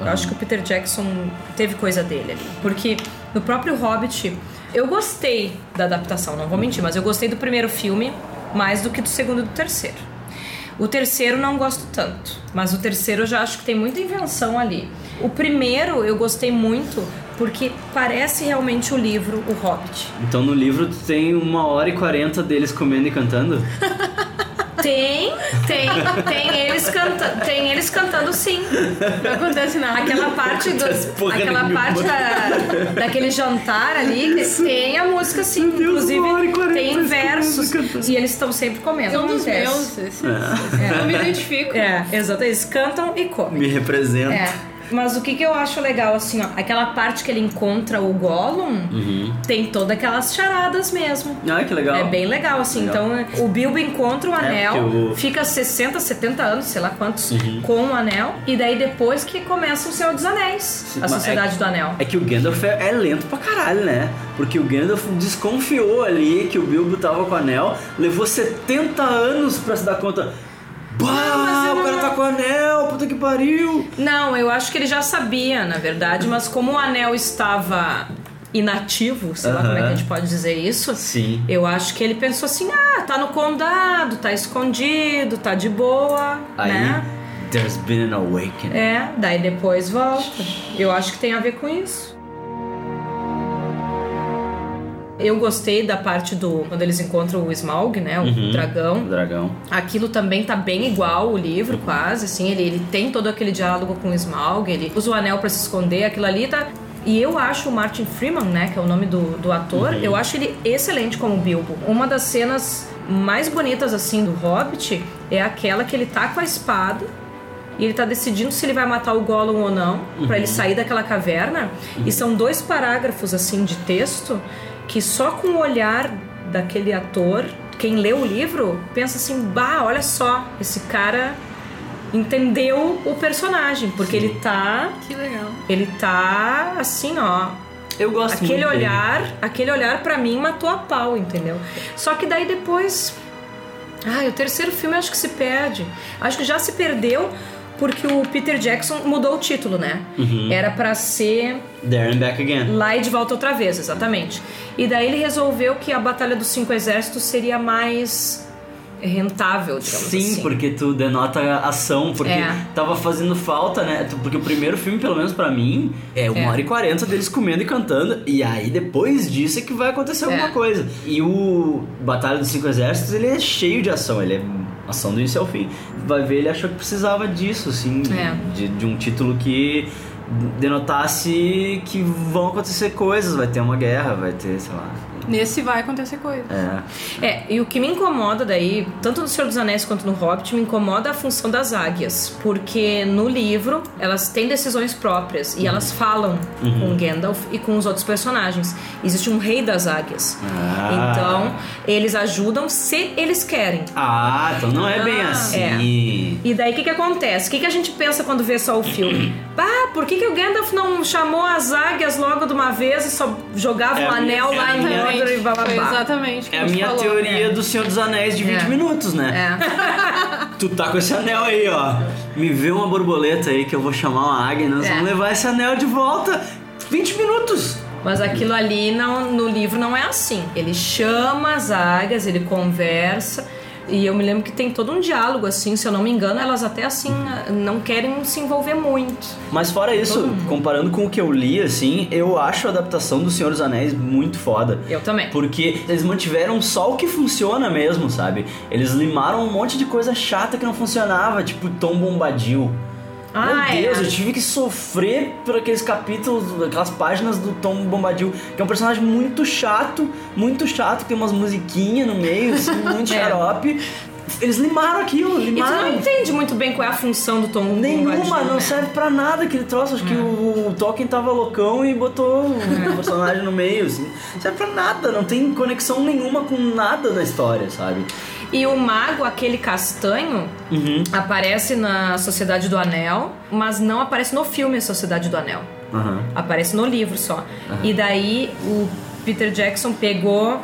Eu acho que o Peter Jackson teve coisa dele ali. Porque no próprio Hobbit, eu gostei da adaptação, não vou mentir, mas eu gostei do primeiro filme mais do que do segundo e do terceiro. O terceiro não gosto tanto, mas o terceiro eu já acho que tem muita invenção ali. O primeiro eu gostei muito porque parece realmente o livro O Hobbit. Então no livro tu tem uma hora e quarenta deles comendo e cantando? Tem, tem, tem eles cantando, tem eles cantando sim. Não acontece nada. Aquela parte do, aquela parte da- daquele jantar ali, tem a música sim, inclusive uma hora e quarenta tem versos e eles estão sempre comendo. É um não dos meus. Esse, É. Eu me identifico. É, exato, eles cantam e comem. Me representa. É. Mas o que, que eu acho legal, assim, ó, aquela parte que ele encontra o Gollum, Uhum. tem todas aquelas charadas mesmo. Ah, que legal. É bem legal, assim. Legal. Então, o Bilbo encontra o anel, porque o- fica 60, 70 anos, sei lá quantos, Uhum. com o anel, e daí depois que começa o Senhor dos Anéis, a Mas Sociedade é, do Anel. É que o Gandalf é, é lento pra caralho, né? Porque o Gandalf desconfiou ali que o Bilbo tava com o anel, levou 70 anos pra se dar conta. Bah, o cara tá com o anel, puta que pariu! Não, eu acho que ele já sabia, na verdade, mas como o anel estava inativo, sei lá Aham. como é que a gente pode dizer isso, Sim. eu acho que ele pensou assim: ah, tá no condado, tá escondido, tá de boa, Aí, né? there's been an awakening. É, daí depois volta. Eu acho que tem a ver com isso. Eu gostei da parte do. Quando eles encontram o Smaug, né? O Uhum. dragão. O dragão. Aquilo também tá bem igual o livro, quase, assim. Ele, ele tem todo aquele diálogo com o Smaug, ele usa o anel pra se esconder, aquilo ali tá. E eu acho o Martin Freeman, né, que é o nome do, do ator, Uhum. eu acho ele excelente como Bilbo. Uma das cenas mais bonitas, assim, do Hobbit é aquela que ele tá com a espada e ele tá decidindo se ele vai matar o Gollum ou não, pra ele Uhum. sair daquela caverna. E são dois parágrafos, assim, de texto que só com o olhar daquele ator, quem lê o livro, pensa assim: bah, olha só, esse cara entendeu o personagem, porque ele tá. Que legal. Ele tá assim, ó. Eu gosto Aquele muito dele. olhar, aquele olhar pra mim matou a pau, entendeu? Só que daí depois. Ah, o terceiro filme acho que se perde. Acho que já se perdeu porque o Peter Jackson mudou o título, né? Uhum. Era pra ser There and back again. Lá e de volta outra vez, exatamente. E daí ele resolveu que a Batalha dos Cinco Exércitos seria mais rentável, digamos Sim, assim. porque tu denota ação, porque É. tava fazendo falta, né? Porque o primeiro filme, pelo menos pra mim, é uma É. hora e quarenta deles comendo e cantando, e aí depois disso é que vai acontecer alguma É. coisa. E o Batalha dos Cinco Exércitos, ele é cheio de ação, ele é ação do início ao fim. Vai ver, ele achou que precisava disso, assim, É. de, de um título que denotasse que vão acontecer coisas, vai ter uma guerra, vai ter, sei lá. Nesse vai acontecer coisa. É. É, e o que me incomoda daí, tanto no Senhor dos Anéis quanto no Hobbit, me incomoda a função das águias. Porque no livro, elas têm decisões próprias e elas falam Uhum. com Gandalf e com os outros personagens. Existe um rei das águias. Ah. Então, eles ajudam se eles querem. Ah, então não é bem Ah, assim. E daí o que, que acontece? O que, que a gente pensa quando vê só o filme? Ah, por que, que o Gandalf não chamou as águias logo de uma vez e só jogava É um minha- anel é lá em e blá Foi exatamente É a minha falou. teoria do Senhor dos Anéis de 20 É. minutos, né? Tu tá com esse anel aí, ó. Me vê uma borboleta aí que eu vou chamar uma águia e nós É. vamos levar esse anel de volta. 20 minutos. Mas aquilo ali não, no livro não é assim. Ele chama as águias, ele conversa. E eu me lembro que tem todo um diálogo, assim, se eu não me engano, elas até assim não querem se envolver muito. Mas fora isso, comparando com o que eu li, assim, eu acho a adaptação do Senhor dos Anéis muito foda. Eu também. Porque eles mantiveram só o que funciona mesmo, sabe? Eles limaram um monte de coisa chata que não funcionava, tipo Tom Bombadil. Ah, Meu Deus, é. eu tive que sofrer por aqueles capítulos, aquelas páginas do Tom Bombadil, que é um personagem muito chato, muito chato, tem umas musiquinhas no meio, assim, muito É. xarope. Eles limaram aquilo, E tu limaram. não entende muito bem qual é a função do Tom Nenhuma, Bombadil, não né? serve pra nada aquele troço. Acho que o, o Tolkien tava loucão e botou um personagem no meio, assim. Não serve pra nada, não tem conexão nenhuma com nada da história, sabe? E o mago, aquele castanho, Uhum. aparece na Sociedade do Anel, mas não aparece no filme A Sociedade do Anel. Aham. Aparece no livro só. Aham. E daí o Peter Jackson pegou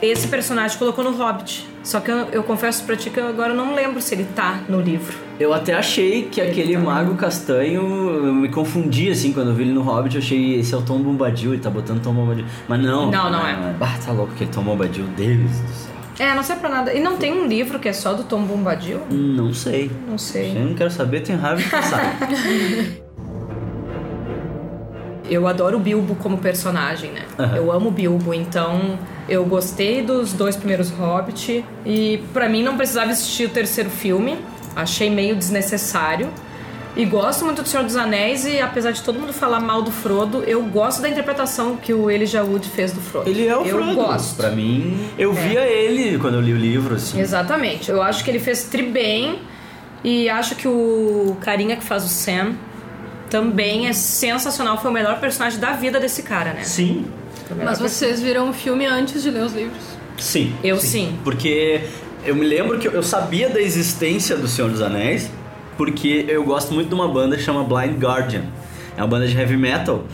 esse personagem e colocou no Hobbit. Só que eu, eu confesso pra ti que eu agora não lembro se ele tá no livro. Eu até achei que aquele mago castanho, eu me confundi assim quando eu vi ele no Hobbit, eu achei esse é o Tom Bombadil, ele tá botando Tom Bombadil. Mas não. Não, não é. Bah, tá louco aquele Tom Bombadil, Deus do céu. É, não serve pra nada. E não tem um livro que é só do Tom Bombadil? Não sei. Não sei. Eu não quero saber, tenho raiva de passar. Eu adoro o Bilbo como personagem, né? Aham. Eu amo o Bilbo, então eu gostei dos dois primeiros Hobbit e pra mim não precisava assistir o terceiro filme. Achei meio desnecessário. E gosto muito do Senhor dos Anéis e apesar de todo mundo falar mal do Frodo, eu gosto da interpretação que o Elijah Wood fez do Frodo. Ele é o eu Frodo. gosto. Pra mim, eu É. via ele quando eu li o livro, assim. Exatamente. Eu acho que ele fez tri bem e acho que o carinha que faz o Sam também é sensacional. Foi o melhor personagem da vida desse cara, né? Sim. Mas vocês viram o filme antes de ler os livros? Sim. Eu sim. Porque eu me lembro que eu- eu sabia da existência do Senhor dos Anéis, porque eu gosto muito de uma banda que chama Blind Guardian. É uma banda de heavy metal.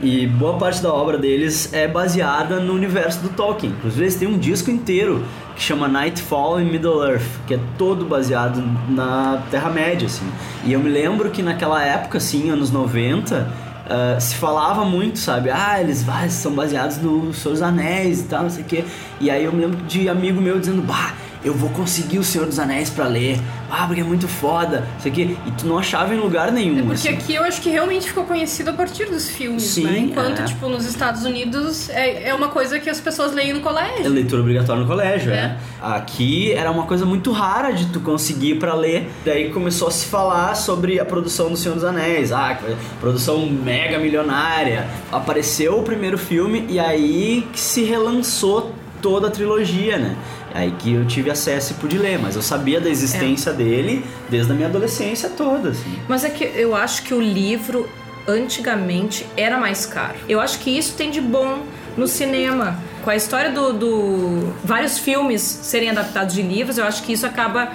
E boa parte da obra deles é baseada no universo do Tolkien. Inclusive, eles têm um disco inteiro que chama Nightfall in Middle-earth, que é todo baseado na Terra-média, assim. E eu me lembro que naquela época, assim, anos 90, ah, se falava muito, sabe? Ah, eles, ah, são baseados no Senhor dos Anéis e tal, não sei o quê. E aí eu me lembro de amigo meu dizendo, bah, eu vou conseguir o Senhor dos Anéis pra ler. Ah, porque é muito foda, não sei o quê. E tu não achava em lugar nenhum, É porque assim. aqui eu acho que realmente ficou conhecido a partir dos filmes, Sim, né? Enquanto, é. tipo, nos Estados Unidos é, é uma coisa que as pessoas leem no É colégio. leitura obrigatória no colégio, É. é. Aqui era uma coisa muito rara de tu conseguir pra ler. Daí começou a se falar sobre a produção do Senhor dos Anéis. Ah, produção mega milionária. Apareceu o primeiro filme e aí que se relançou toda a trilogia, né? Aí que eu tive acesso e pude ler, mas eu sabia da existência dele desde a minha adolescência toda, assim. Mas é que eu acho que o livro antigamente era mais caro. Eu acho que isso tem de bom no cinema. Com a história do, do vários filmes serem adaptados de livros, eu acho que isso acaba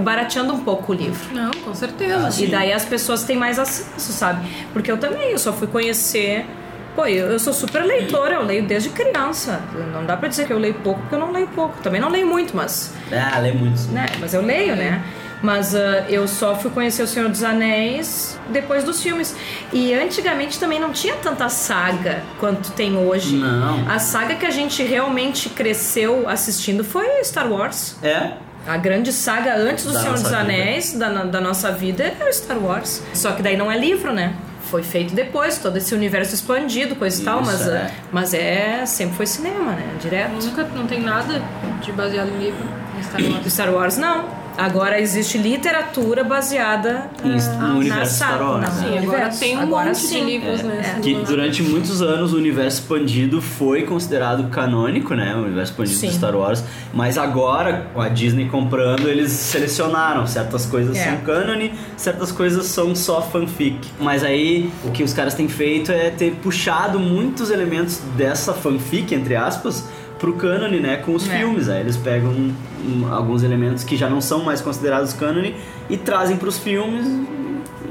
barateando um pouco o livro. Não, com certeza. E daí as pessoas têm mais acesso, sabe? Porque eu também, eu só fui conhecer. Pô, eu, eu sou super leitora, eu leio desde criança. Não dá pra dizer que eu leio pouco, porque eu não leio pouco. Também não leio muito, mas Ah, lê muito. sim. né? Mas eu leio, né? Mas ah, eu só fui conhecer O Senhor dos Anéis depois dos filmes. E antigamente também não tinha tanta saga quanto tem hoje. Não. A saga que a gente realmente cresceu assistindo foi Star Wars. É, A grande saga antes do Da Senhor dos vida. Anéis, da, da nossa vida, é o Star Wars. Só que daí não é livro, né? Foi feito depois, todo esse universo expandido, coisa e tal, mas, é. ah, mas é. Sempre foi cinema, né? Direto. Nunca não tem nada de baseado em livro em Star Wars. Star Wars não. Agora existe literatura baseada Em- ah, no universo Star Wars, né? Sim, agora universo. tem um Agora monte de sim. livros, né? É. sendo Que durante muitos anos o universo expandido foi considerado canônico, né? O universo expandido Sim. do Star Wars. Mas agora, com a Disney comprando, eles selecionaram. Certas coisas É. são cânone, certas coisas são só fanfic. Mas aí, o que os caras têm feito é ter puxado muitos elementos dessa fanfic, entre aspas, pro cânone, né? Com os É. filmes. Aí eles pegam hum, alguns elementos que já não são mais considerados cânone e trazem pros filmes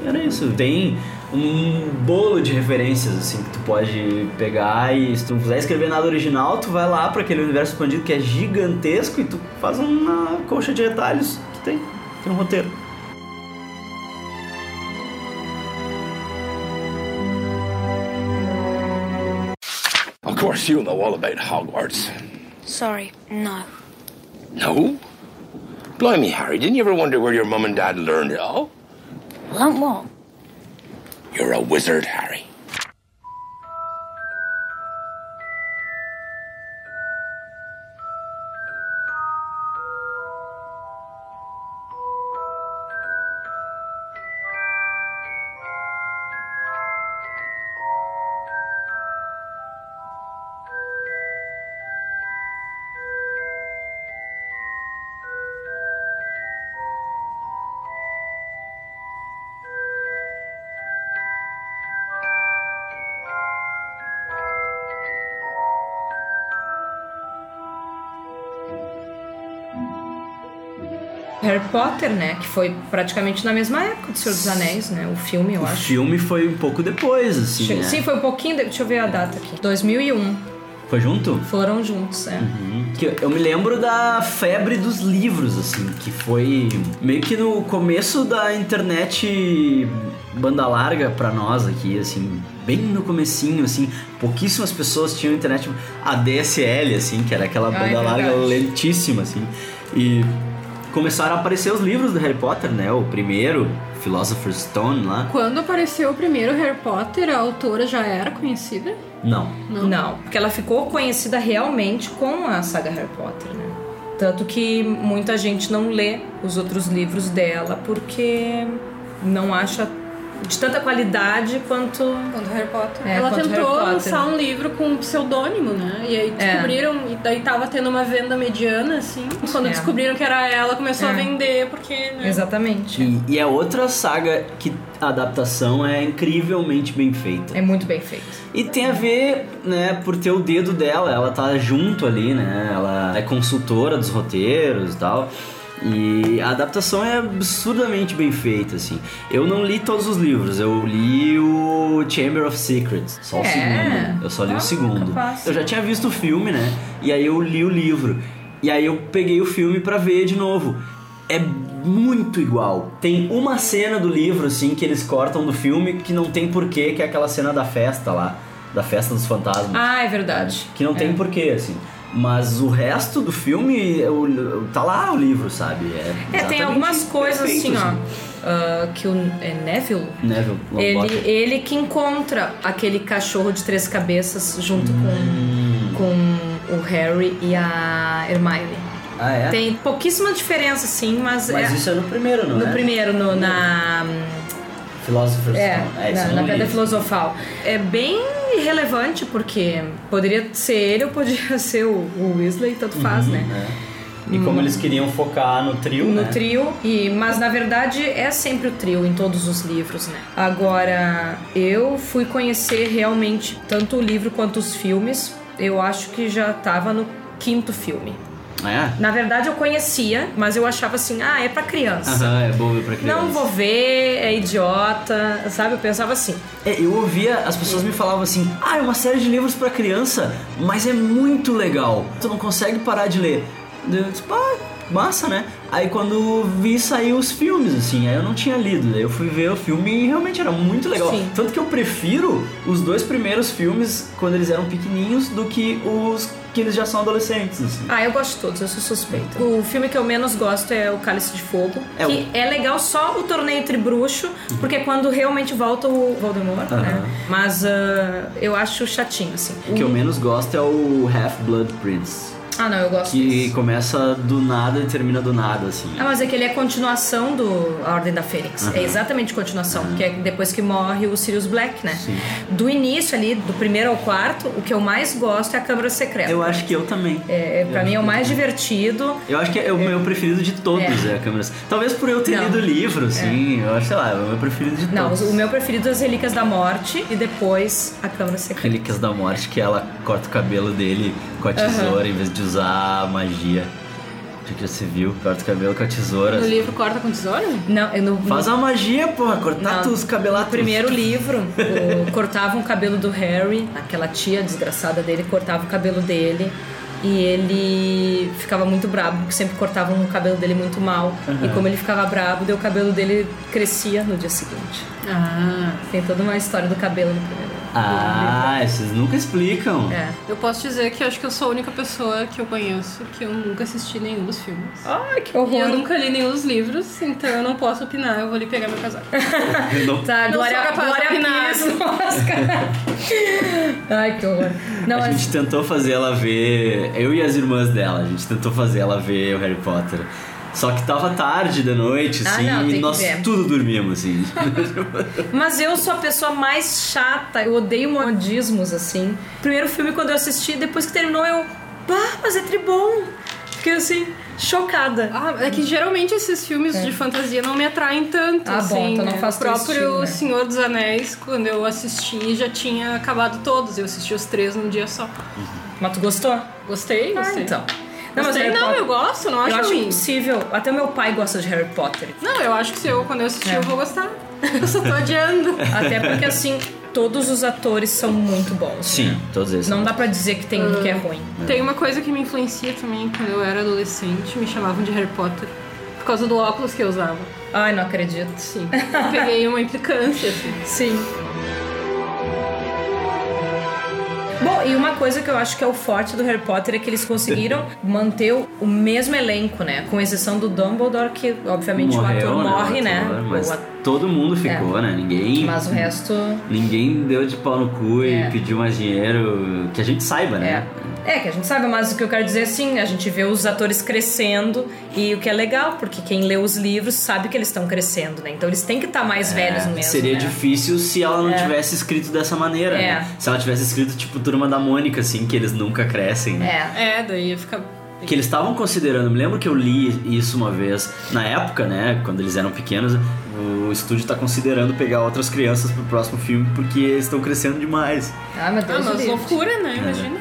era isso. Tem um bolo de referências, assim, que tu pode pegar e se tu não quiser escrever nada original, tu vai lá para aquele universo expandido que é gigantesco e tu faz uma colcha de retalhos. Tu tem, tem um roteiro. Course, you know all about Hogwarts. Sorry, no. No? Blimey, Harry, didn't you ever wonder where your mum and dad learned it all? Learn what? You're a wizard, Harry. Harry Potter, né? Que foi praticamente na mesma época do Senhor dos Anéis, né? O filme, eu O acho. filme foi um pouco depois, assim, Che- né? Sim, foi um pouquinho. de- Deixa eu ver a data aqui. 2001. Foi junto? Foram juntos, é. Que eu me lembro da febre dos livros, assim, que foi meio que no começo da internet banda larga pra nós aqui, assim, bem no comecinho, assim, pouquíssimas pessoas tinham internet ADSL, assim, que era aquela Ah, é banda larga lentíssima, assim, e começaram a aparecer os livros do Harry Potter, né, o primeiro, Philosopher's Stone lá, Quando apareceu o primeiro Harry Potter, a autora já era conhecida? não, Não. porque ela ficou conhecida realmente com a saga Harry Potter, né? Tanto que muita gente não lê os outros livros dela porque não acha de tanta qualidade quanto. Quanto Harry Potter. É, Ela quanto tentou Harry Potter. lançar um livro com um pseudônimo, né? E aí É. descobriram, e daí tava tendo uma venda mediana, assim. Quando É. descobriram que era ela, começou É. a vender, porque, né? Exatamente. E, e é outra saga que a adaptação é incrivelmente bem feita. É muito bem feito. E tem a ver, né, por ter o dedo dela, ela tá junto ali, né? Ela é consultora dos roteiros e tal. E a adaptação é absurdamente bem feita, assim. Eu não li todos os livros, eu li o Chamber of Secrets, só o É? segundo. Eu só li Ah, o segundo. Eu já tinha visto o filme, né? E aí eu li o livro. E aí eu peguei o filme pra ver de novo. É muito igual. Tem uma cena do livro, assim, que eles cortam do filme que não tem porquê, que é aquela cena da festa lá. Da festa dos fantasmas. Ah, é verdade. Que não tem porquê, assim. Mas o resto do filme, o- tá lá o livro, sabe? É, É, tem algumas coisas perfeito, assim, ó. ah, que o é Neville. Neville Ele, ele que encontra aquele cachorro de três cabeças junto Hum. com, com o Harry e a Hermione. Ah, é? Tem pouquíssima diferença, sim, mas. Mas é, isso é no primeiro, não no é? primeiro, no, na. Philosopher's É, Stone. isso na, na não Pedra. Filosofal. É bem relevante, porque poderia ser ele ou poderia ser o, o Weasley, tanto faz, né? É. E como eles queriam focar no trio, no né? trio, e, mas na verdade é sempre o trio em todos os livros, né? Agora, eu fui conhecer realmente tanto o livro quanto os filmes, eu acho que já tava no quinto filme. É? Na verdade eu conhecia, mas eu achava assim, ah, é pra criança. Aham, é bobo pra criança. Não vou ver, é idiota, sabe? Eu pensava assim. É, eu ouvia, as pessoas me falavam assim: ah, é uma série de livros pra criança, mas é muito legal. Tu não consegue parar de ler. Eu disse, pá, massa, né? Aí quando vi sair os filmes, assim, aí eu não tinha lido. Daí eu fui ver o filme e realmente era muito legal. Sim. Tanto que eu prefiro os dois primeiros filmes, quando eles eram pequenininhos, do que os que eles já são adolescentes, assim. Ah, eu gosto de todos, eu sou suspeita. O filme que eu menos gosto é o Cálice de Fogo, É que é legal só o torneio entre bruxo, porque é quando realmente volta o Voldemort, né? Aham. Mas ah, eu acho chatinho, assim. O que eu menos gosto é o Half-Blood Prince. Ah, não, eu gosto Que desse. começa do nada e termina do nada, assim. Ah, mas é que ele é continuação do A Ordem da Fênix. Aham. É exatamente continuação, que é depois que morre o Sirius Black, né? Sim. Do início ali, do primeiro ao quarto, o que eu mais gosto é a Câmara Secreta. Eu acho que eu também. É, é, pra Eu mim é o mais que- divertido. Eu acho que é o meu preferido de todos, É. é, a câmera. Talvez por eu ter Não. lido o livro, assim, eu acho, sei lá, é o meu preferido de Não, todos. o meu preferido é as Relíquias da Morte e depois a Câmara Secreta. Relíquias da Morte, que ela corta o cabelo dele com a tesoura em vez de usar a magia. Acho que já se viu, corta o cabelo com a tesoura. No livro Corta com Tesoura? Não, eu não. Faz a magia, porra, cortar Não, os cabelatos. No primeiro livro, o- cortavam o cabelo do Harry, aquela tia desgraçada dele cortava o cabelo dele. E ele ficava muito bravo, porque sempre cortavam o cabelo dele muito mal. Aham. E como ele ficava bravo, daí o cabelo dele crescia no dia seguinte. Ah. Tem toda uma história do cabelo no primeiro. Ah, vocês nunca explicam. É. Eu posso dizer que eu acho que eu sou a única pessoa que eu conheço que eu nunca assisti nenhum dos filmes. Ai, que E horror. eu nunca li nenhum dos livros, então eu não posso opinar, eu vou ali pegar meu casaco. Tá, Não Glória, sou capaz de Glória opinar. Pires. Ai, que horror. Não, a mas- gente tentou fazer ela ver. Eu e as irmãs dela, a gente tentou fazer ela ver o Harry Potter. Só que tava tarde da noite, Ah, assim, não, tem e nós ver. tudo dormimos, assim. Mas eu sou a pessoa mais chata, eu odeio modismos, assim. Primeiro filme, quando eu assisti, depois que terminou, eu. Ah, mas é tribom! Fiquei assim, chocada. Ah, é que geralmente esses filmes de fantasia não me atraem tanto. Ah, bom, assim, então não né? faz O próprio estilo, né? Senhor dos Anéis, quando eu assisti, já tinha acabado todos. Eu assisti os três num dia só. Mas tu gostou? Gostei, Ah, gostei. Então. Gostei, Harry não, Potter- eu gosto, não acho Eu acho ruim. impossível. Até meu pai gosta de Harry Potter. Não, eu acho que se eu, quando eu assistir, É. eu vou gostar. Eu só tô adiando. Até porque, assim, todos os atores são muito bons. Sim, todos eles. Não dá pra dizer que tem um que é ruim. Tem uma coisa que me influencia também quando eu era adolescente, me chamavam de Harry Potter. Por causa do óculos que eu usava. Ai, não acredito. Sim. Eu peguei uma implicância, assim. Sim. Bom, e uma coisa que eu acho que é o forte do Harry Potter é que eles conseguiram manter o- mesmo elenco, né? Com exceção do Dumbledore, que obviamente Morreu, o ator né, morre, ator, né? mas O a- todo mundo ficou, É. né? Ninguém. Mas o resto. Ninguém deu de pau no cu É. e pediu mais dinheiro. Que a gente saiba, né? É, que a gente sabe, mas o que eu quero dizer é assim, a gente vê os atores crescendo e o que é legal, porque quem lê os livros sabe que eles estão crescendo, né? Então eles têm que estar mais velhos mesmo. Seria né? difícil se ela não É. tivesse escrito dessa maneira. É. né? Se ela tivesse escrito, tipo, Turma da Mônica, assim, que eles nunca crescem. né? É. É, daí ia ficar. Que eles estavam considerando, me lembro que eu li isso uma vez, na época, né, quando eles eram pequenos, o estúdio tá considerando pegar outras crianças pro próximo filme porque eles estão crescendo demais. Ah, meu Ah, Deus. mas livre. loucura, né? Imagina.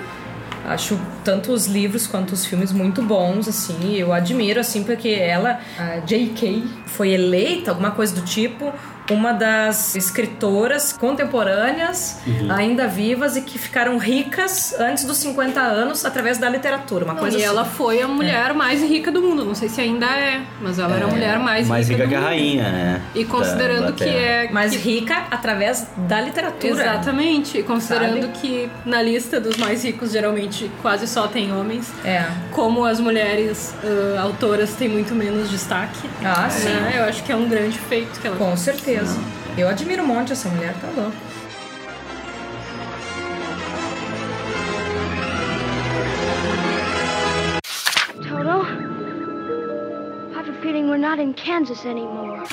Acho tanto os livros quanto os filmes muito bons, assim. Eu admiro, assim, porque ela, a J.K., foi eleita, alguma coisa do tipo, uma das escritoras contemporâneas, Uhum. ainda vivas e que ficaram ricas antes dos 50 anos através da literatura. Uma Não, coisa e assim. ela foi a mulher mais rica do mundo. Não sei se ainda é, mas ela era a mulher mais, mais rica, rica do que a rainha, né? E considerando da que Inglaterra. é. Mais que- rica através da literatura. Exatamente. E considerando Sabe? que na lista dos mais ricos geralmente quase só tem homens. É. Como as mulheres ah, autoras têm muito menos destaque. Ah, né? sim. Eu acho que é um grande feito que ela Com certeza. Eu admiro um monte essa mulher, tá louco. Toto, I have a feeling we're not in Kansas anymore.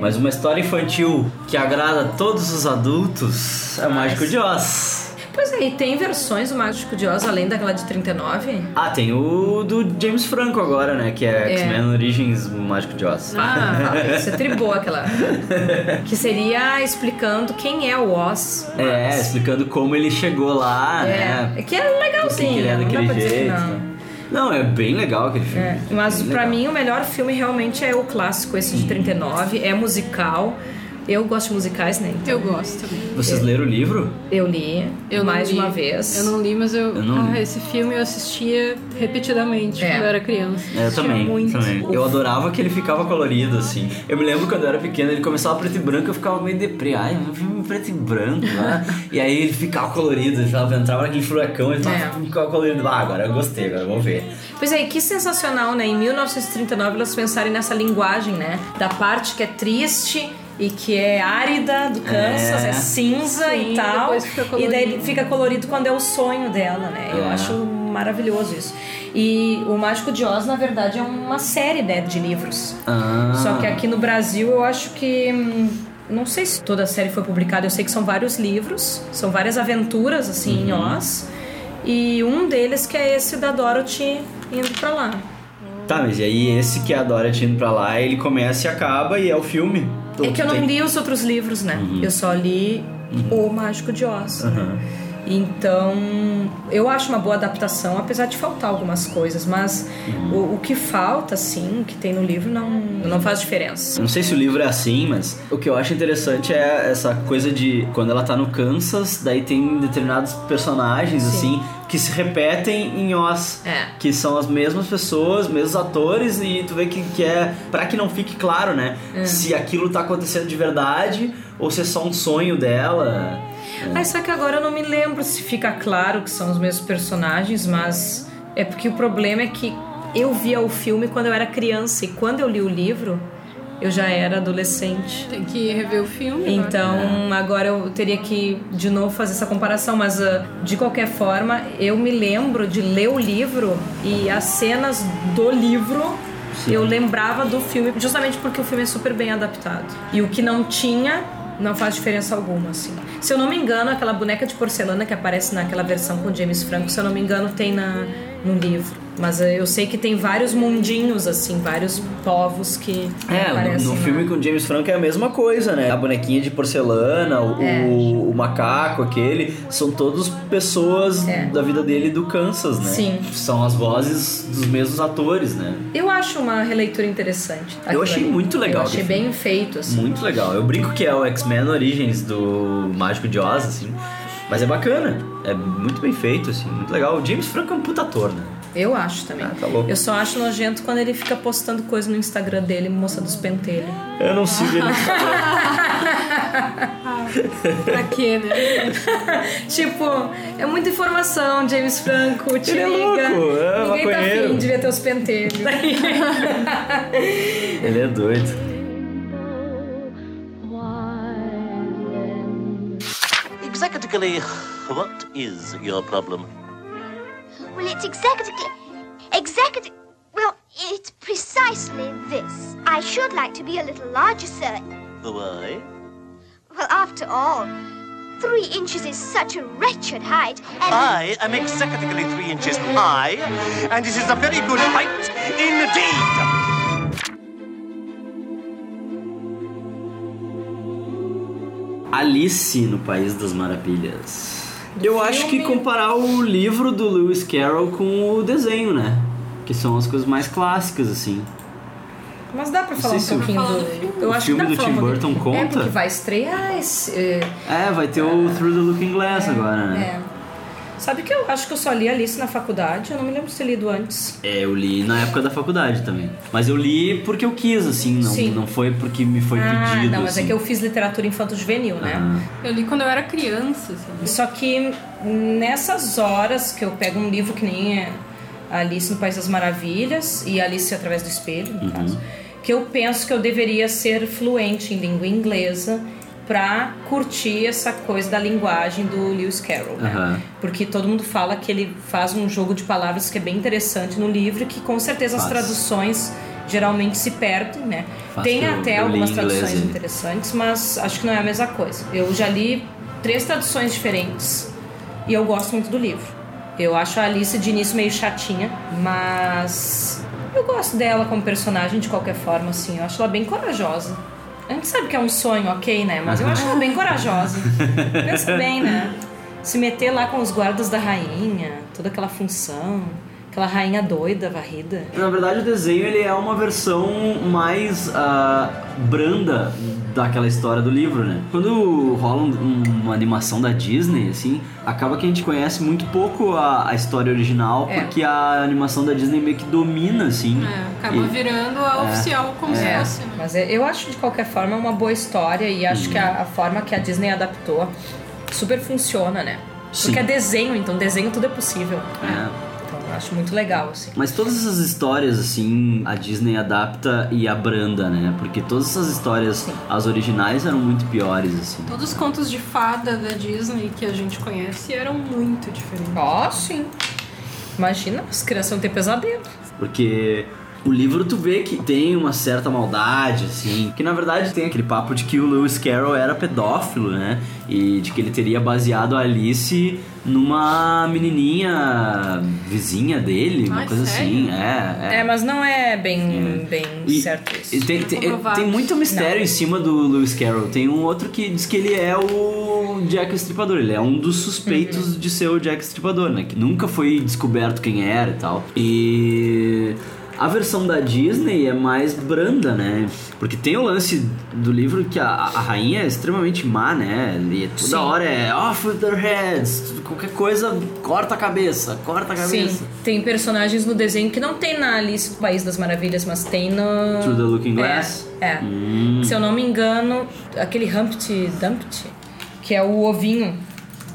Mas uma história infantil que agrada a todos os adultos é Mágico de Oz. Pois é, e tem versões do Mágico de Oz além daquela de 39? Ah, tem o do James Franco agora, né? Que é, É. X-Men Origins Mágico de Oz. Ah, você tribou aquela. Que seria explicando quem é o Oz. É, explicando como ele chegou lá, né? É, que é legalzinho, que ele é não daquele que jeito. não. né? Não, é bem legal aquele filme. É, mas legal. mim o melhor filme realmente é o clássico, esse de 39, é musical. Eu gosto de musicais, né? Então, Eu gosto também. Vocês leram o livro? eu li Eu mais de li. uma vez. Eu não li, mas eu. Eu não ah, li. esse filme eu assistia repetidamente É. quando eu era criança. É, eu também, muito. também. Eu adorava que ele ficava colorido, assim. Eu me lembro quando eu era pequeno, ele começava preto e branco, eu ficava meio deprê. Ai, um filme preto e branco, né? e aí ele ficava colorido, ele tava- entrava naquele furacão, ele É. ficava colorido. Ah, agora eu gostei, agora eu vou ver. Pois é, e que sensacional, né? Em 1939 elas pensarem nessa linguagem, né? Da parte que é triste e que é árida do Kansas, É. é, cinza Sim, e tal. depois fica e colorido. daí fica colorido quando é o sonho dela, né? Eu É. acho maravilhoso isso. E o Mágico de Oz, na verdade, é uma série né, de livros. Ah. Só que aqui no Brasil eu acho que. hum, Não sei se toda a série foi publicada, eu sei que são vários livros, são várias aventuras assim em Uhum. Oz. E um deles que é esse da Dorothy indo pra lá. Tá, mas e aí esse que é a Dorothy indo pra lá, ele começa e acaba e é o filme. É que eu não li os outros livros, né? Uhum. Eu só li O Mágico de Oz. Aham. Então, eu acho uma boa adaptação, apesar de faltar algumas coisas, mas Uhum. o, o que falta, assim, que tem no livro, não, não faz diferença. Não sei se o livro é assim, mas o que eu acho interessante é essa coisa de quando ela tá no Kansas, daí tem determinados personagens, assim, que se repetem em Oz. É. Que são as mesmas pessoas, mesmos atores, e tu vê que, que é. Pra que não fique claro, né? É. Se aquilo tá acontecendo de verdade ou se é só um sonho dela. Mas só que agora eu não me lembro se fica claro que são os mesmos personagens, mas é porque o problema é que eu via o filme quando eu era criança e quando eu li o livro, eu já era adolescente. Tem que rever o filme. Então agora eu teria que de novo fazer essa comparação, mas ah, de qualquer forma eu me lembro de ler o livro e as cenas do livro eu lembrava do filme justamente porque o filme é super bem adaptado e o que não tinha não faz diferença alguma assim. Se eu não me engano aquela boneca de porcelana que aparece naquela versão com James Franco, se eu não me engano tem na no livro. Mas ah, eu sei que tem vários mundinhos assim, vários povos que É, aparecem no, no filme com James Franco é a mesma coisa, né? A bonequinha de porcelana, o, É. o, o macaco, aquele, são todos pessoas da vida dele do Kansas, né? É. Sim. São as vozes dos mesmos atores, né? Eu acho uma releitura interessante. Eu aquilo achei ali. muito legal Eu achei bem feito, assim. Muito legal. Eu brinco que é o X-Men Origins do Mágico de Oz, assim. Mas é bacana, é muito bem feito, assim, muito legal. O James Franco é um puta ator, né? Eu acho também. Ah, tá louco. Eu só acho nojento quando ele fica postando coisa no Instagram dele, mostrando os pentelhos. Eu não sigo ele no pra quê, né? tipo, é muita informação, James Franco, te Ele é liga. louco, é Ninguém tá maconheiro. afim de ver teus pentelhos. Ele é doido. Executively, what is your problem? Well, it's exactly... Executive. Well, it's precisely this. I should like to be a little larger, sir. Why? Well, after all, three inches is such a wretched height, and. I am exactly three inches high, and it is a very good height indeed. Alice no País das Maravilhas. Eu acho que comparar o livro do Lewis Carroll com o desenho, né? Que são as coisas mais clássicas, assim. Mas dá pra falar um pouquinho do. Eu o acho filme que dá do Tim um. Burton É, conta? porque vai estrear esse. é, É, vai ter o Through the Looking Glass agora, né? é. Sabe que eu acho que eu só li Alice na faculdade, eu não me lembro de ter lido antes. É, eu li na época da faculdade também. Mas eu li porque eu quis, assim, não, Sim. não foi porque me foi ah, pedido. não, mas assim. é que eu fiz literatura infanto-juvenil, né? Ah. Eu li quando eu era criança, assim. Só que nessas horas que eu pego um livro que nem é Alice no País das Maravilhas e Alice através do espelho, no Uhum. caso, que eu penso que eu deveria ser fluente em língua inglesa pra curtir essa coisa da linguagem do Lewis Carroll, né? Aham. Porque todo mundo fala que ele faz um jogo de palavras que é bem interessante no livro, que com certeza as Faz. traduções geralmente se perdem, né? Faz Tem até algumas inglês traduções e- interessantes, mas acho que não é a mesma coisa. Eu já li três traduções diferentes e eu gosto muito do livro. Eu acho a Alice de início meio chatinha, mas eu gosto dela como personagem de qualquer forma, assim. Eu acho ela bem corajosa. A gente sabe que é um sonho, ok, né? Mas eu acho ela bem corajosa. Pensa bem, né? Se meter lá com os guardas da rainha, toda aquela função, aquela rainha doida, varrida. Na verdade, o desenho ele é uma versão mais ah, branda daquela história do livro, né? Quando rola um- uma animação da Disney, assim, acaba que a gente conhece muito pouco a, a história original, É. porque a animação da Disney meio que domina, assim. É, acaba E- virando a É. oficial como se É, fosse. né? mas é- eu acho de qualquer forma uma boa história e acho que a, a forma que a Disney adaptou super funciona, né? Sim. Porque é desenho, então desenho tudo é possível. É. Eu acho muito legal, assim. Mas todas essas histórias, assim, a Disney adapta e abranda, né? Porque todas essas histórias, as originais, eram muito piores, assim. Todos os contos de fada da Disney que a gente conhece eram muito diferentes. Ó, sim. Imagina, as crianças vão ter pesadelo. Porque o livro tu vê que tem uma certa maldade, assim. Que na verdade tem aquele papo de que o Lewis Carroll era pedófilo, né? E de que ele teria baseado a Alice numa menininha vizinha dele, uma Ai, coisa sério? assim. É, É, mas não é bem, bem E- certo isso. E tem, tem, tem muito mistério em cima do Lewis Carroll. Tem um outro que diz que ele é o Jack o Estripador. Ele é um dos suspeitos de ser o Jack o Estripador, né? Que nunca foi descoberto quem era e tal. E a versão da Disney é mais branda, né? Porque tem o lance do livro que a, a rainha é extremamente má, né? E toda Sim. hora é off with their heads. Qualquer coisa, corta a cabeça, corta a cabeça. Sim, tem personagens no desenho que não tem na Alice do País das Maravilhas, mas tem no. Through the Looking É, Glass? É. Hum. Se eu não me engano, aquele Humpty Dumpty, que é o ovinho.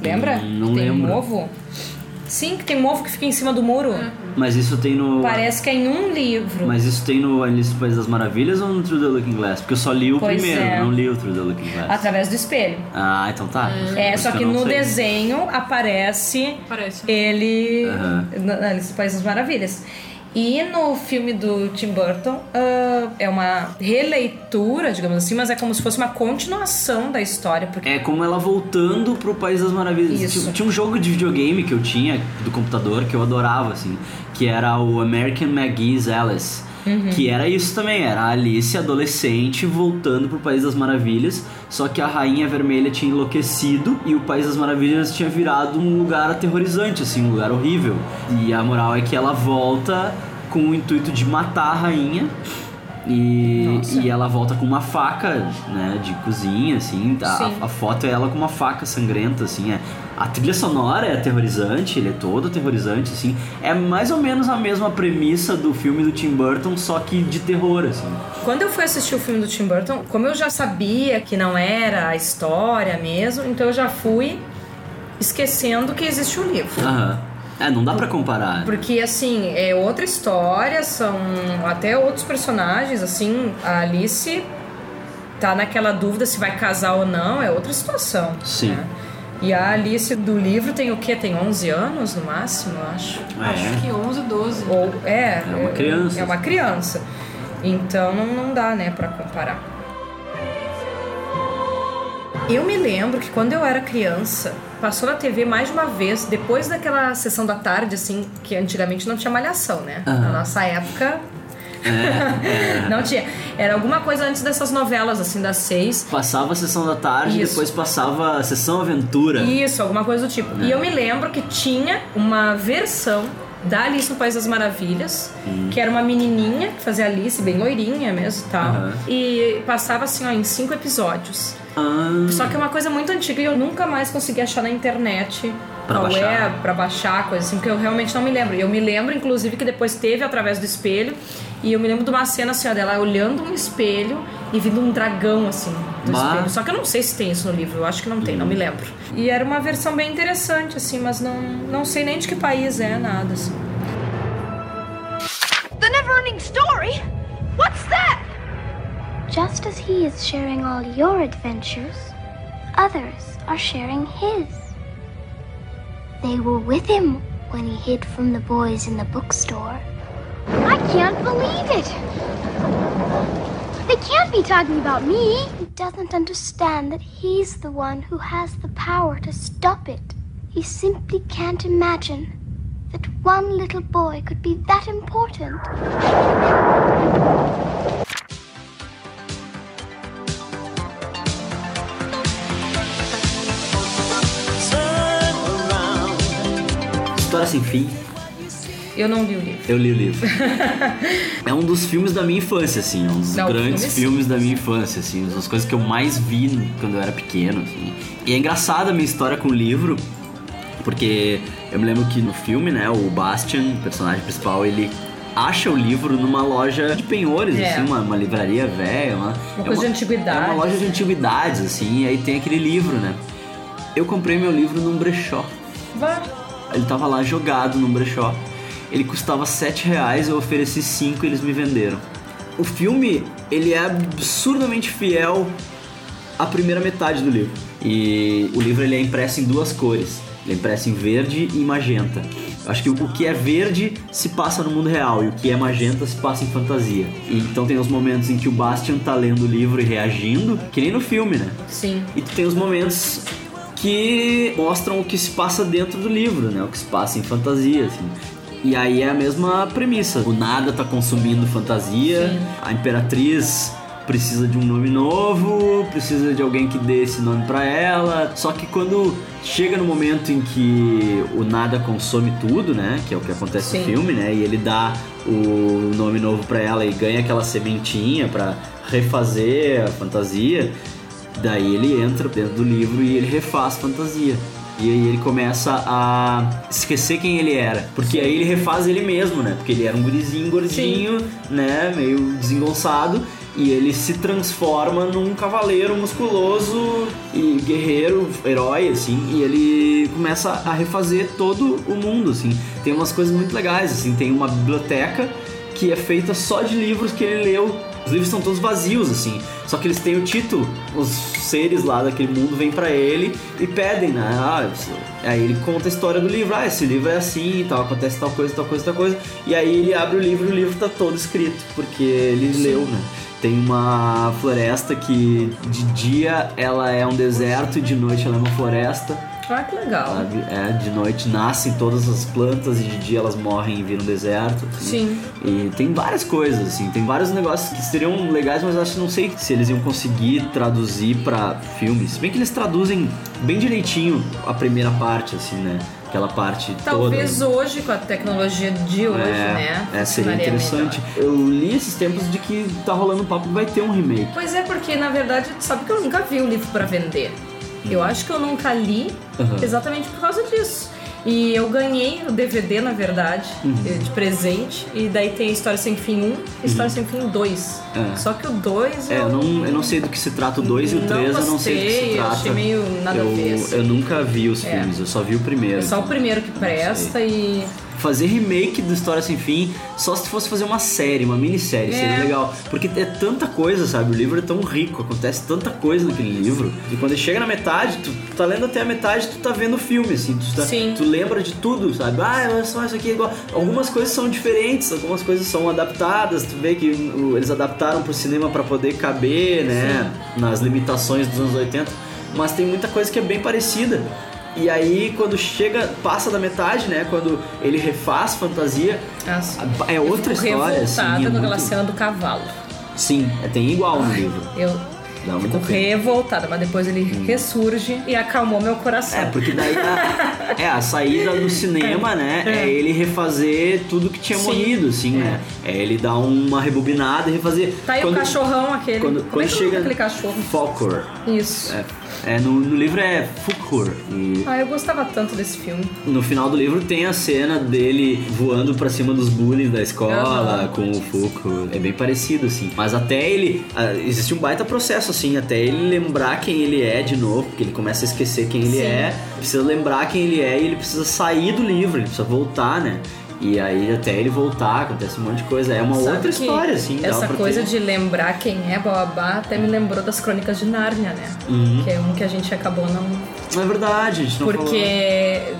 Lembra? Hum, não Que tem lembro. um ovo. Sim, que tem um ovo que fica em cima do muro. Mas isso tem no. Parece que é em um livro. Mas isso tem no Alice no País das Maravilhas ou no Through the Looking Glass? Porque eu só li o Pois primeiro, é. não li o Through the Looking Glass. Através do espelho. Ah, então tá. É, Por só que não no sei. desenho aparece, ele Aham. na na Alice no País das Maravilhas. E no filme do Tim Burton ah, é uma releitura, digamos assim, mas é como se fosse uma continuação da história. Porque É como ela voltando pro País das Maravilhas. Isso. Tinha, tinha um jogo de videogame que eu tinha do computador que eu adorava, assim, que era o American McGee's Alice. Uhum. Que era isso também, era a Alice adolescente voltando pro País das Maravilhas, só que a Rainha Vermelha tinha enlouquecido e o País das Maravilhas tinha virado um lugar aterrorizante, assim, um lugar horrível. E a moral é que ela volta com o intuito de matar a rainha E, e ela volta com uma faca, né, de cozinha, assim. A, Sim. a foto é ela com uma faca sangrenta, assim. É. A trilha sonora é aterrorizante, ele é todo aterrorizante, assim. É mais ou menos a mesma premissa do filme do Tim Burton, só que de terror, assim. Quando eu fui assistir o filme do Tim Burton, como eu já sabia que não era a história mesmo, então eu já fui esquecendo que existe um livro. Aham. É, não dá pra comparar. Porque, assim, é outra história, são até outros personagens, assim, a Alice tá naquela dúvida se vai casar ou não, é outra situação. Sim. né? E a Alice do livro tem o quê? Tem 11 anos no máximo, eu acho. É. Acho que 11, 12. Ou, é, É uma criança. É uma criança. Então não, não dá, né, pra comparar. Eu me lembro que quando eu era criança, passou na TV mais de uma vez, depois daquela sessão da tarde, assim, que antigamente não tinha malhação, né? Aham. Na nossa época. É, é. Não tinha. Era alguma coisa antes dessas novelas, assim, das seis. Passava a sessão da tarde, Isso. depois passava a sessão aventura. Isso, alguma coisa do tipo. É. E eu me lembro que tinha uma versão da Alice no País das Maravilhas, Hum. que era uma menininha que fazia Alice, bem loirinha mesmo e tal. Aham. E passava assim, ó, em cinco episódios. Ah, Só que é uma coisa muito antiga e eu nunca mais consegui achar na internet. Pra qual baixar. é, pra baixar, coisa assim, porque eu realmente não me lembro. Eu me lembro, inclusive, que depois teve através do espelho. E eu me lembro de uma cena assim, ó, dela olhando um espelho e vindo um dragão, assim, do Bah. espelho. Só que eu não sei se tem isso no livro, eu acho que não tem, não me lembro. E era uma versão bem interessante, assim, mas não, não sei nem de que país é, nada, assim. The never-ending story? What's that? Just as he is sharing all your adventures, others are sharing his. They were with him when he hid from the boys in the bookstore. I can't believe it! They can't be talking about me! He doesn't understand that he's the one who has the power to stop it. He simply can't imagine that one little boy could be that important. História sem fim. Eu não li o livro. Eu li o livro. é um dos filmes da minha infância, assim. É um dos Não, grandes filmes- filmes da minha infância, assim. Uma das coisas que eu mais vi quando eu era pequeno, assim. E é engraçada a minha história com o livro, porque eu me lembro que no filme, né, o Bastian, o personagem principal, ele acha o livro numa loja de penhores, É. assim, uma, uma livraria velha. Uma, Uma é coisa de É antiguidade. uma loja de antiguidades, assim, e aí tem aquele livro, né. Eu comprei meu livro num brechó. Vá. Ele tava lá jogado num brechó. Ele custava 7 reais, eu ofereci 5 e eles me venderam. O filme, ele é absurdamente fiel à primeira metade do livro. E o livro ele é impresso em duas cores. Ele é impresso em verde e magenta. Eu acho que o que é verde se passa no mundo real e o que é magenta se passa em fantasia. E então tem os momentos em que o Bastian tá lendo o livro e reagindo, que nem no filme, né? Sim. E tu tem os momentos que mostram o que se passa dentro do livro, né? O que se passa em fantasia, assim. E aí é a mesma premissa. O nada tá consumindo fantasia, Sim. a imperatriz precisa de um nome novo, precisa de alguém que dê esse nome pra ela. Só que quando chega no momento em que o nada consome tudo, né? Que é o que acontece Sim. no filme, né? E ele dá o nome novo pra ela e ganha aquela sementinha pra refazer a fantasia. Daí ele entra dentro do livro e ele refaz fantasia. E aí ele começa a esquecer quem ele era. Porque aí ele refaz ele mesmo, né? Porque ele era um gurizinho gordinho, né? Meio desengonçado. E ele se transforma num cavaleiro musculoso e guerreiro, herói, assim. E ele começa a refazer todo o mundo, assim. Tem umas coisas muito legais, assim. Tem uma biblioteca que é feita só de livros que ele leu. Os livros são todos vazios, assim. Só que eles têm o título. Os seres lá daquele mundo vêm pra ele e pedem, né? Ah, aí ele conta a história do livro. Ah, esse livro é assim e tal, acontece tal coisa, tal coisa, tal coisa. E aí ele abre o livro e o livro tá todo escrito, porque ele leu, né? Tem uma floresta que de dia ela é um deserto e de noite ela é uma floresta. Ah, que legal. Sabe? É, de noite nascem todas as plantas e de dia elas morrem e viram deserto. assim. Sim. E tem várias coisas, assim, tem vários negócios que seriam legais, mas eu acho que não sei se eles iam conseguir traduzir pra filme. Se bem que eles traduzem bem direitinho a primeira parte, assim, né? aquela parte Talvez toda. hoje, com a tecnologia de hoje, é, né? É, seria interessante. melhor. Eu li esses tempos de que tá rolando um papo que vai ter um remake. Pois é, porque na verdade, sabe que eu nunca vi o livro pra vender. Eu acho que eu nunca li Uhum. exatamente por causa disso. E eu ganhei o DVD, na verdade, Uhum. de presente. E daí tem História Sem Fim 1 e História Sem Fim 2. É. Só que o 2 É, eu não, eu não sei do que se trata o 2 e o Não 3 eu não sei do que se gostei, eu trata. achei meio nada a eu, ver, assim. eu nunca vi os É. filmes, eu só vi o primeiro. É só o primeiro que presta e. Fazer remake do História Sem Fim, só se fosse fazer uma série, uma minissérie, É. seria legal. Porque é tanta coisa, sabe? O livro é tão rico, acontece tanta coisa naquele livro. E quando chega na metade, tu tá lendo até a metade, tu tá vendo o filme, assim. Tu, tá- Sim. tu lembra de tudo, sabe? Ah, olha só, isso aqui é igual. Algumas coisas são diferentes, algumas coisas são adaptadas. Tu vê que eles adaptaram pro cinema pra poder caber, né? Nas limitações dos anos 80. Mas tem muita coisa que é bem parecida. E aí, quando chega, passa da metade, né? Quando ele refaz fantasia, é outra história, assim. é com aquela muito- cena do cavalo. Sim, é, tem igual no livro. Eu Dá fico revoltada, mas depois ele ressurge e acalmou meu coração. É, porque daí a, é, a saída do cinema, né? É. ele refazer tudo que tinha Sim. morrido, assim, né? É ele dar uma rebobinada e refazer. Tá aí o cachorrão aquele. Quando, Como quando é que chega. chega aquele cachorro? Falcor. Isso. É, é, no, no livro é Fukur. E Ah, eu gostava tanto desse filme. no final do livro tem a cena dele voando pra cima dos bullies da escola Aham. com o Fuku. É bem parecido, assim. Mas até ele. ah, existe um baita processo, assim, até ele lembrar quem ele é de novo, porque ele começa a esquecer quem ele Sim. é. Precisa lembrar quem ele é e ele precisa sair do livro, ele precisa voltar, né? E aí até ele voltar, acontece um monte de coisa. É uma Sabe outra história, assim. Essa coisa ter. de lembrar quem é Babá até me lembrou das Crônicas de Nárnia, né? Uhum. Que é um que a gente acabou não. É verdade, a gente não Porque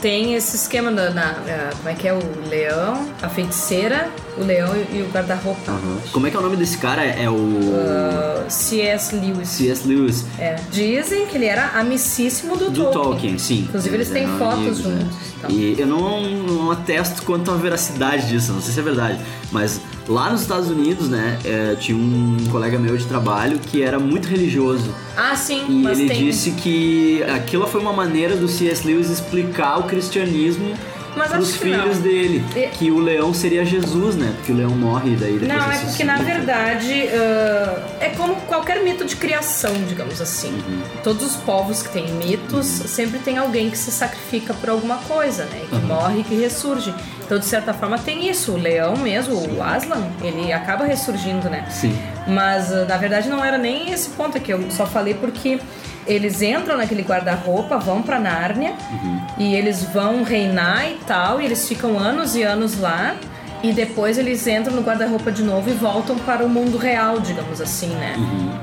tem esse esquema da, na, na- como é que é o leão, a feiticeira, o leão e, o guarda-roupa. Aham. Como é que é o nome desse cara? É o. Uh, C.S. Lewis. C.S. Lewis. É. Dizem que ele era amicíssimo do, Do Tolkien. Tolkien, sim. Inclusive eles têm eram fotos amigos, né? juntos. e tal. E eu não, não atesto quanto à veracidade disso, não sei se é verdade. Mas lá nos Estados Unidos, né, é, tinha um colega meu de trabalho que era muito religioso. Ah, sim, E ele tem. disse que aquilo foi uma maneira do C.S. Lewis explicar o cristianismo Mas pros filhos dele. E- Que o leão seria Jesus, né? Porque o leão morre e daí depois Não, é porque na verdade ah, é como qualquer mito de criação, digamos assim. Uhum. Todos os povos que têm mitos sempre tem alguém que se sacrifica por alguma coisa, né? Que Uhum. morre e que ressurge. Então, de certa forma, tem isso. O leão mesmo, o Aslan, ele acaba ressurgindo, né? Sim. Mas na verdade não era nem esse ponto aqui, eu só falei porque eles entram naquele guarda-roupa, vão pra Nárnia e eles vão reinar e tal, e eles ficam anos e anos lá. E depois eles entram no guarda-roupa de novo e voltam para o mundo real, digamos assim, né?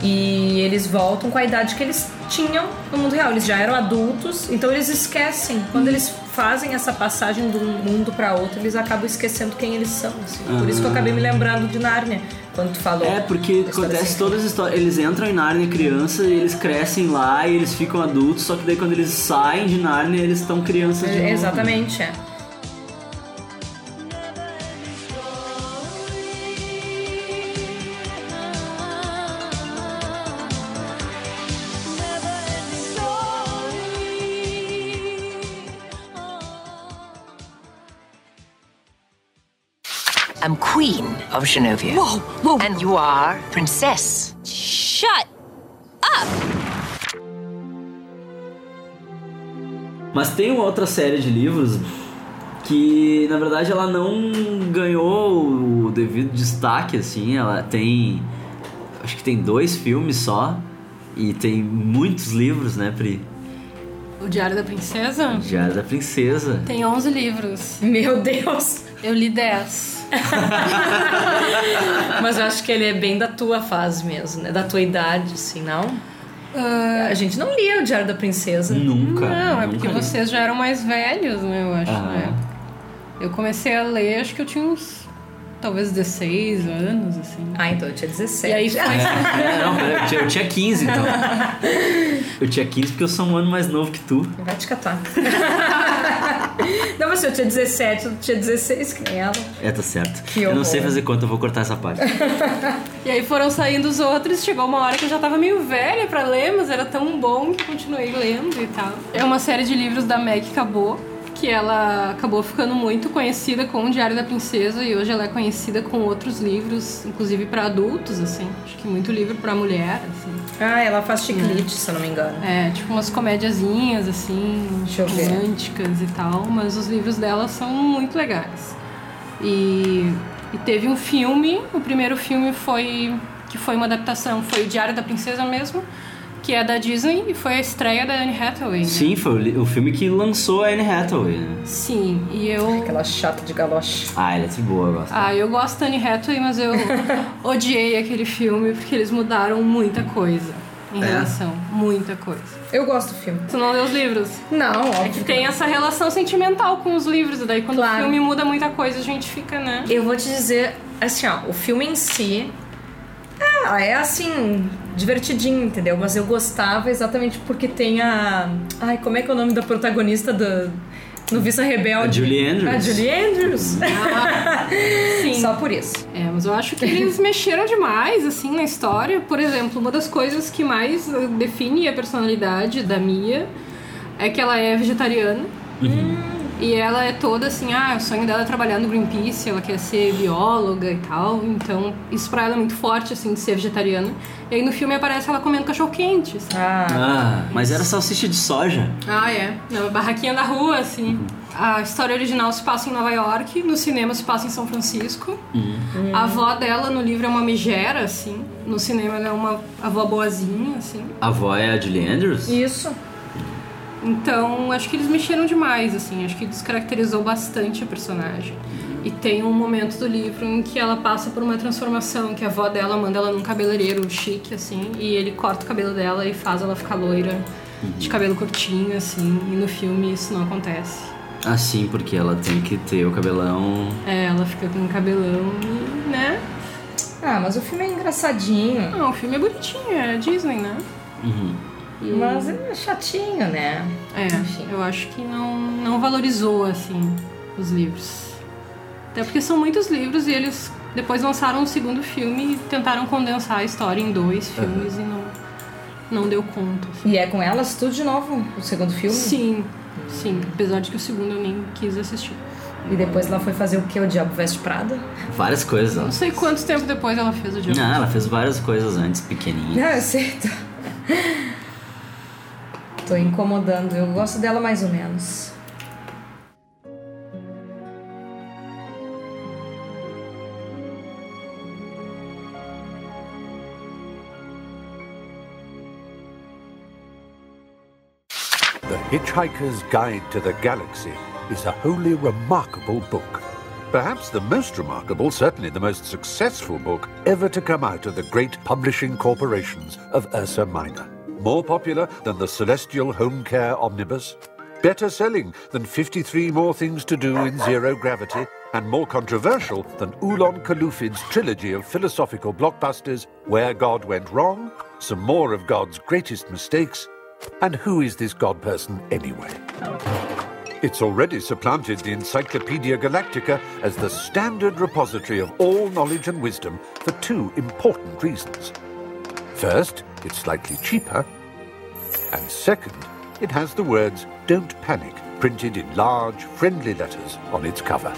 E eles voltam com a idade que eles tinham no mundo real. Eles já eram adultos, então eles esquecem. Quando eles fazem essa passagem de um mundo para outro, eles acabam esquecendo quem eles são. assim. Por isso que eu acabei me lembrando de Nárnia quando tu falou. É, porque acontece assim. todas as histórias. Eles entram em Nárnia criança e eles crescem lá e eles ficam adultos, só que daí quando eles saem de Nárnia, eles estão crianças de É, novo. Exatamente, é. Queen of Genovia. Whoa, whoa. And you are Princess. Shut Mas tem uma outra série de livros que, na verdade, ela não ganhou o devido destaque, assim. Ela tem. Acho que tem dois filmes só. E tem muitos livros, né, Pri? O Diário da Princesa Diário da Princesa. tem 11 livros. Meu Deus! Eu li 10. Mas eu acho que ele é bem da tua fase mesmo, né? Da tua idade, assim, não? Ah, A gente não lia o Diário da Princesa. Nunca. Não, é nunca porque li. vocês já eram mais velhos, né? Eu acho, Ah. né? Eu comecei a ler, acho que eu tinha uns. Talvez 16 anos, assim. Ah, então eu tinha 17. E aí foi. É, não, pera, eu tinha, eu tinha 15, então. Eu tinha 15 porque eu sou um ano mais novo que tu. Vai te catar. não, mas se eu tinha 17, tu tinha 16, que nem ela. É, tá certo. Que eu não sei fazer conta, eu vou cortar essa parte. E aí foram saindo os outros, chegou uma hora que eu já tava meio velha pra ler, mas era tão bom que continuei lendo e tal. É uma série de livros da Meg Cabot, que ela acabou ficando muito conhecida com o Diário da Princesa e hoje ela é conhecida com outros livros, inclusive para adultos, assim. Acho que muito livro para mulher, assim. Ah, ela faz chiclete, se eu não me engano. É, tipo umas comédiazinhas, assim, românticas e tal, mas os livros dela são muito legais. E, e teve um filme, o primeiro filme foi que foi uma adaptação, foi o Diário da Princesa mesmo, que é da Disney e foi a estreia da Anne Hathaway. né? Sim, foi o, filme que lançou a Anne Hathaway, né? Sim, e eu Aquela chata de galoche. Ah, ela é de boa, eu gosto. Ah, eu gosto da Anne Hathaway, mas eu odiei aquele filme porque eles mudaram muita coisa em É? relação, muita coisa. Eu gosto do filme. Tu não leu os livros? Não, É óbvio. que tem essa relação sentimental com os livros, e daí quando Claro. o filme muda muita coisa, a gente fica, né? Eu vou te dizer, assim, ó, o filme em si. Ah, é assim, divertidinho, entendeu? Mas eu gostava exatamente porque tem a. Ai, como é que é o nome da protagonista do. No Vista Rebelde? A Julie Andrews. A Julie Andrews. Sim. Só por isso. É, mas eu acho que eles mexeram demais, assim, na história. Por exemplo, uma das coisas que mais define a personalidade da Mia é que ela é vegetariana. E ela é toda assim, ah, o sonho dela é trabalhar no Greenpeace, ela quer ser bióloga e tal. Então, isso pra ela é muito forte, assim, de ser vegetariana. E aí no filme aparece ela comendo cachorro-quente. assim. Ah, mas era salsicha de soja. Ah, é. Na barraquinha da rua, assim. A história original se passa em Nova York, no cinema se passa em São Francisco. A avó dela no livro é uma megera, assim. No cinema ela é uma avó boazinha, assim. A avó é a Julie Andrews? Isso. Então, acho que eles mexeram demais, assim. Acho que descaracterizou bastante a personagem. E tem um momento do livro em que ela passa por uma transformação, que a avó dela manda ela num cabeleireiro chique, assim, e ele corta o cabelo dela e faz ela ficar loira, de cabelo curtinho, assim. E no filme isso não acontece. Ah, sim, porque ela tem que ter o cabelão. É, ela fica com um cabelão e, né? Ah, mas o filme é engraçadinho. Não, o filme é bonitinho, é Disney, né? Uhum. Mas é chatinho, né? É, eu acho que não, não valorizou, assim, os livros. Até porque são muitos livros e eles depois lançaram um segundo filme e tentaram condensar a história em dois filmes e não, não deu conta. assim. E é com elas tudo de novo, o segundo filme? Sim, sim. Apesar de que o segundo eu nem quis assistir. E depois ela foi fazer o que? O Diabo Veste Prada? Várias coisas. Não Ela... sei quanto tempo depois ela fez o Diabo. Não, ela fez várias coisas antes, pequenininha. Não, eu sei. Tô, incomodando. Eu gosto dela mais ou menos. The Hitchhiker's Guide to the Galaxy is a wholly remarkable book. Perhaps the most remarkable, certainly the most successful book ever to come out of the great publishing corporations of Ursa Minor. More popular than the Celestial Home Care Omnibus, better selling than 53 More Things to Do in Zero Gravity, and more controversial than Ulon Kalufid's trilogy of philosophical blockbusters Where God Went Wrong, Some More of God's Greatest Mistakes, and Who is This God Person Anyway? It's already supplanted the Encyclopedia Galactica as the standard repository of all knowledge and wisdom for two important reasons. First, it's slightly cheaper, and second, it has the words Don't Panic printed in large, friendly letters on its cover.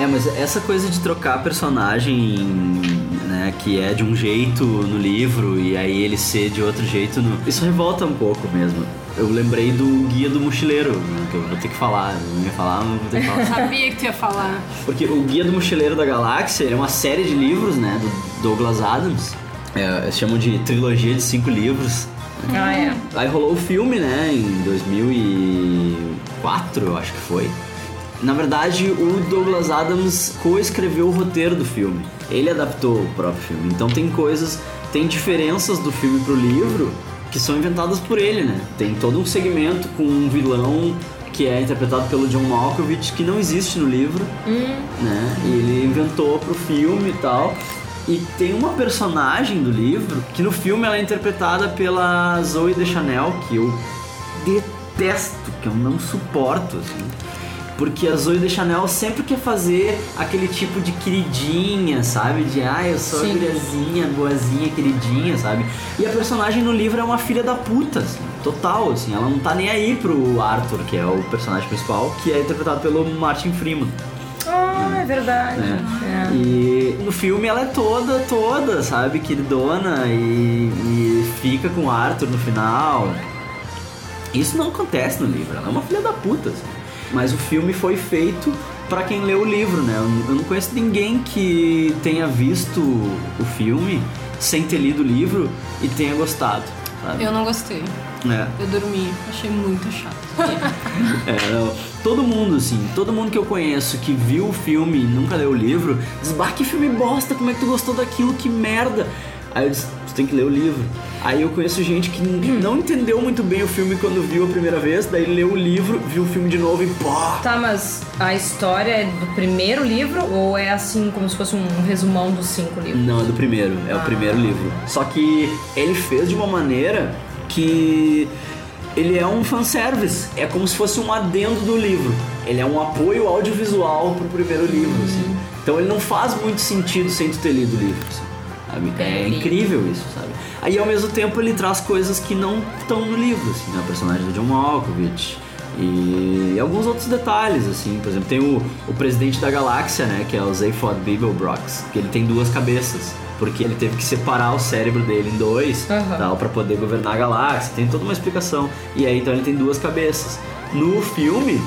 É, mas essa coisa de trocar personagem, né, que é de um jeito no livro e aí ele ser de outro jeito no. Isso revolta um pouco mesmo. Eu lembrei do Guia do Mochileiro, né, que eu vou ter que falar. Eu não ia falar, mas vou ter que falar. Sabia que tu ia falar. Porque o Guia do Mochileiro da Galáxia é uma série de livros, né, do Douglas Adams. É, eles chamam de trilogia de cinco livros. Ah, é. Aí rolou o filme, né, em 2004, eu acho que foi. Na verdade, o Douglas Adams coescreveu o roteiro do filme. Ele adaptou o próprio filme. Então tem coisas, tem diferenças do filme pro livro que são inventadas por ele, né? Tem todo um segmento com um vilão que é interpretado pelo John Malkovich que não existe no livro, né? E ele inventou pro filme e tal. E tem uma personagem do livro que no filme ela é interpretada pela Zoe Deschanel, que eu detesto, que eu não suporto, assim. Porque a Zoe de Chanel sempre quer fazer aquele tipo de queridinha, sabe? De, ah, eu sou Sim. guriazinha, boazinha, queridinha, sabe? E a personagem no livro é uma filha da puta, assim, total, assim. Ela não tá nem aí pro Arthur, que é o personagem principal, que é interpretado pelo Martin Freeman. Ah, é verdade. né? É. E no filme ela é toda, toda, sabe, queridona e, e fica com o Arthur no final. Isso não acontece no livro, ela é uma filha da puta. assim. Mas o filme foi feito pra quem leu o livro, né? Eu não- conheço ninguém que tenha visto o filme sem ter lido o livro e tenha gostado, sabe? Eu não gostei. É. Eu dormi, achei muito chato. É, todo mundo, assim, todo mundo que eu conheço que viu o filme e nunca leu o livro, diz, bah, que filme bosta, como é que tu gostou daquilo, que merda. Aí eu disse, tu tem que ler o livro. Aí eu conheço gente que não entendeu muito bem o filme quando viu a primeira vez, daí leu o livro, viu o filme de novo e pô. Tá, mas a história é do primeiro livro ou é assim, como se fosse um resumão dos cinco livros? Não, é do primeiro, é o Ah. primeiro livro. Só que ele fez de uma maneira que ele é um fanservice. É como se fosse um adendo do livro. Ele é um apoio audiovisual pro primeiro livro, assim. Então ele não faz muito sentido sem tu ter lido o livro, assim, sabe? É Entendi. incrível isso, sabe? Aí ao mesmo tempo ele traz coisas que não estão no livro, assim, né? O personagem do John Malkovich. E alguns outros detalhes, assim, por exemplo, tem o, o presidente da galáxia, né, que é o Zaphod Beeblebrox, que ele tem duas cabeças, porque ele teve que separar o cérebro dele em dois, Aham. tal, para poder governar a galáxia, tem toda uma explicação. E aí então ele tem duas cabeças. No filme,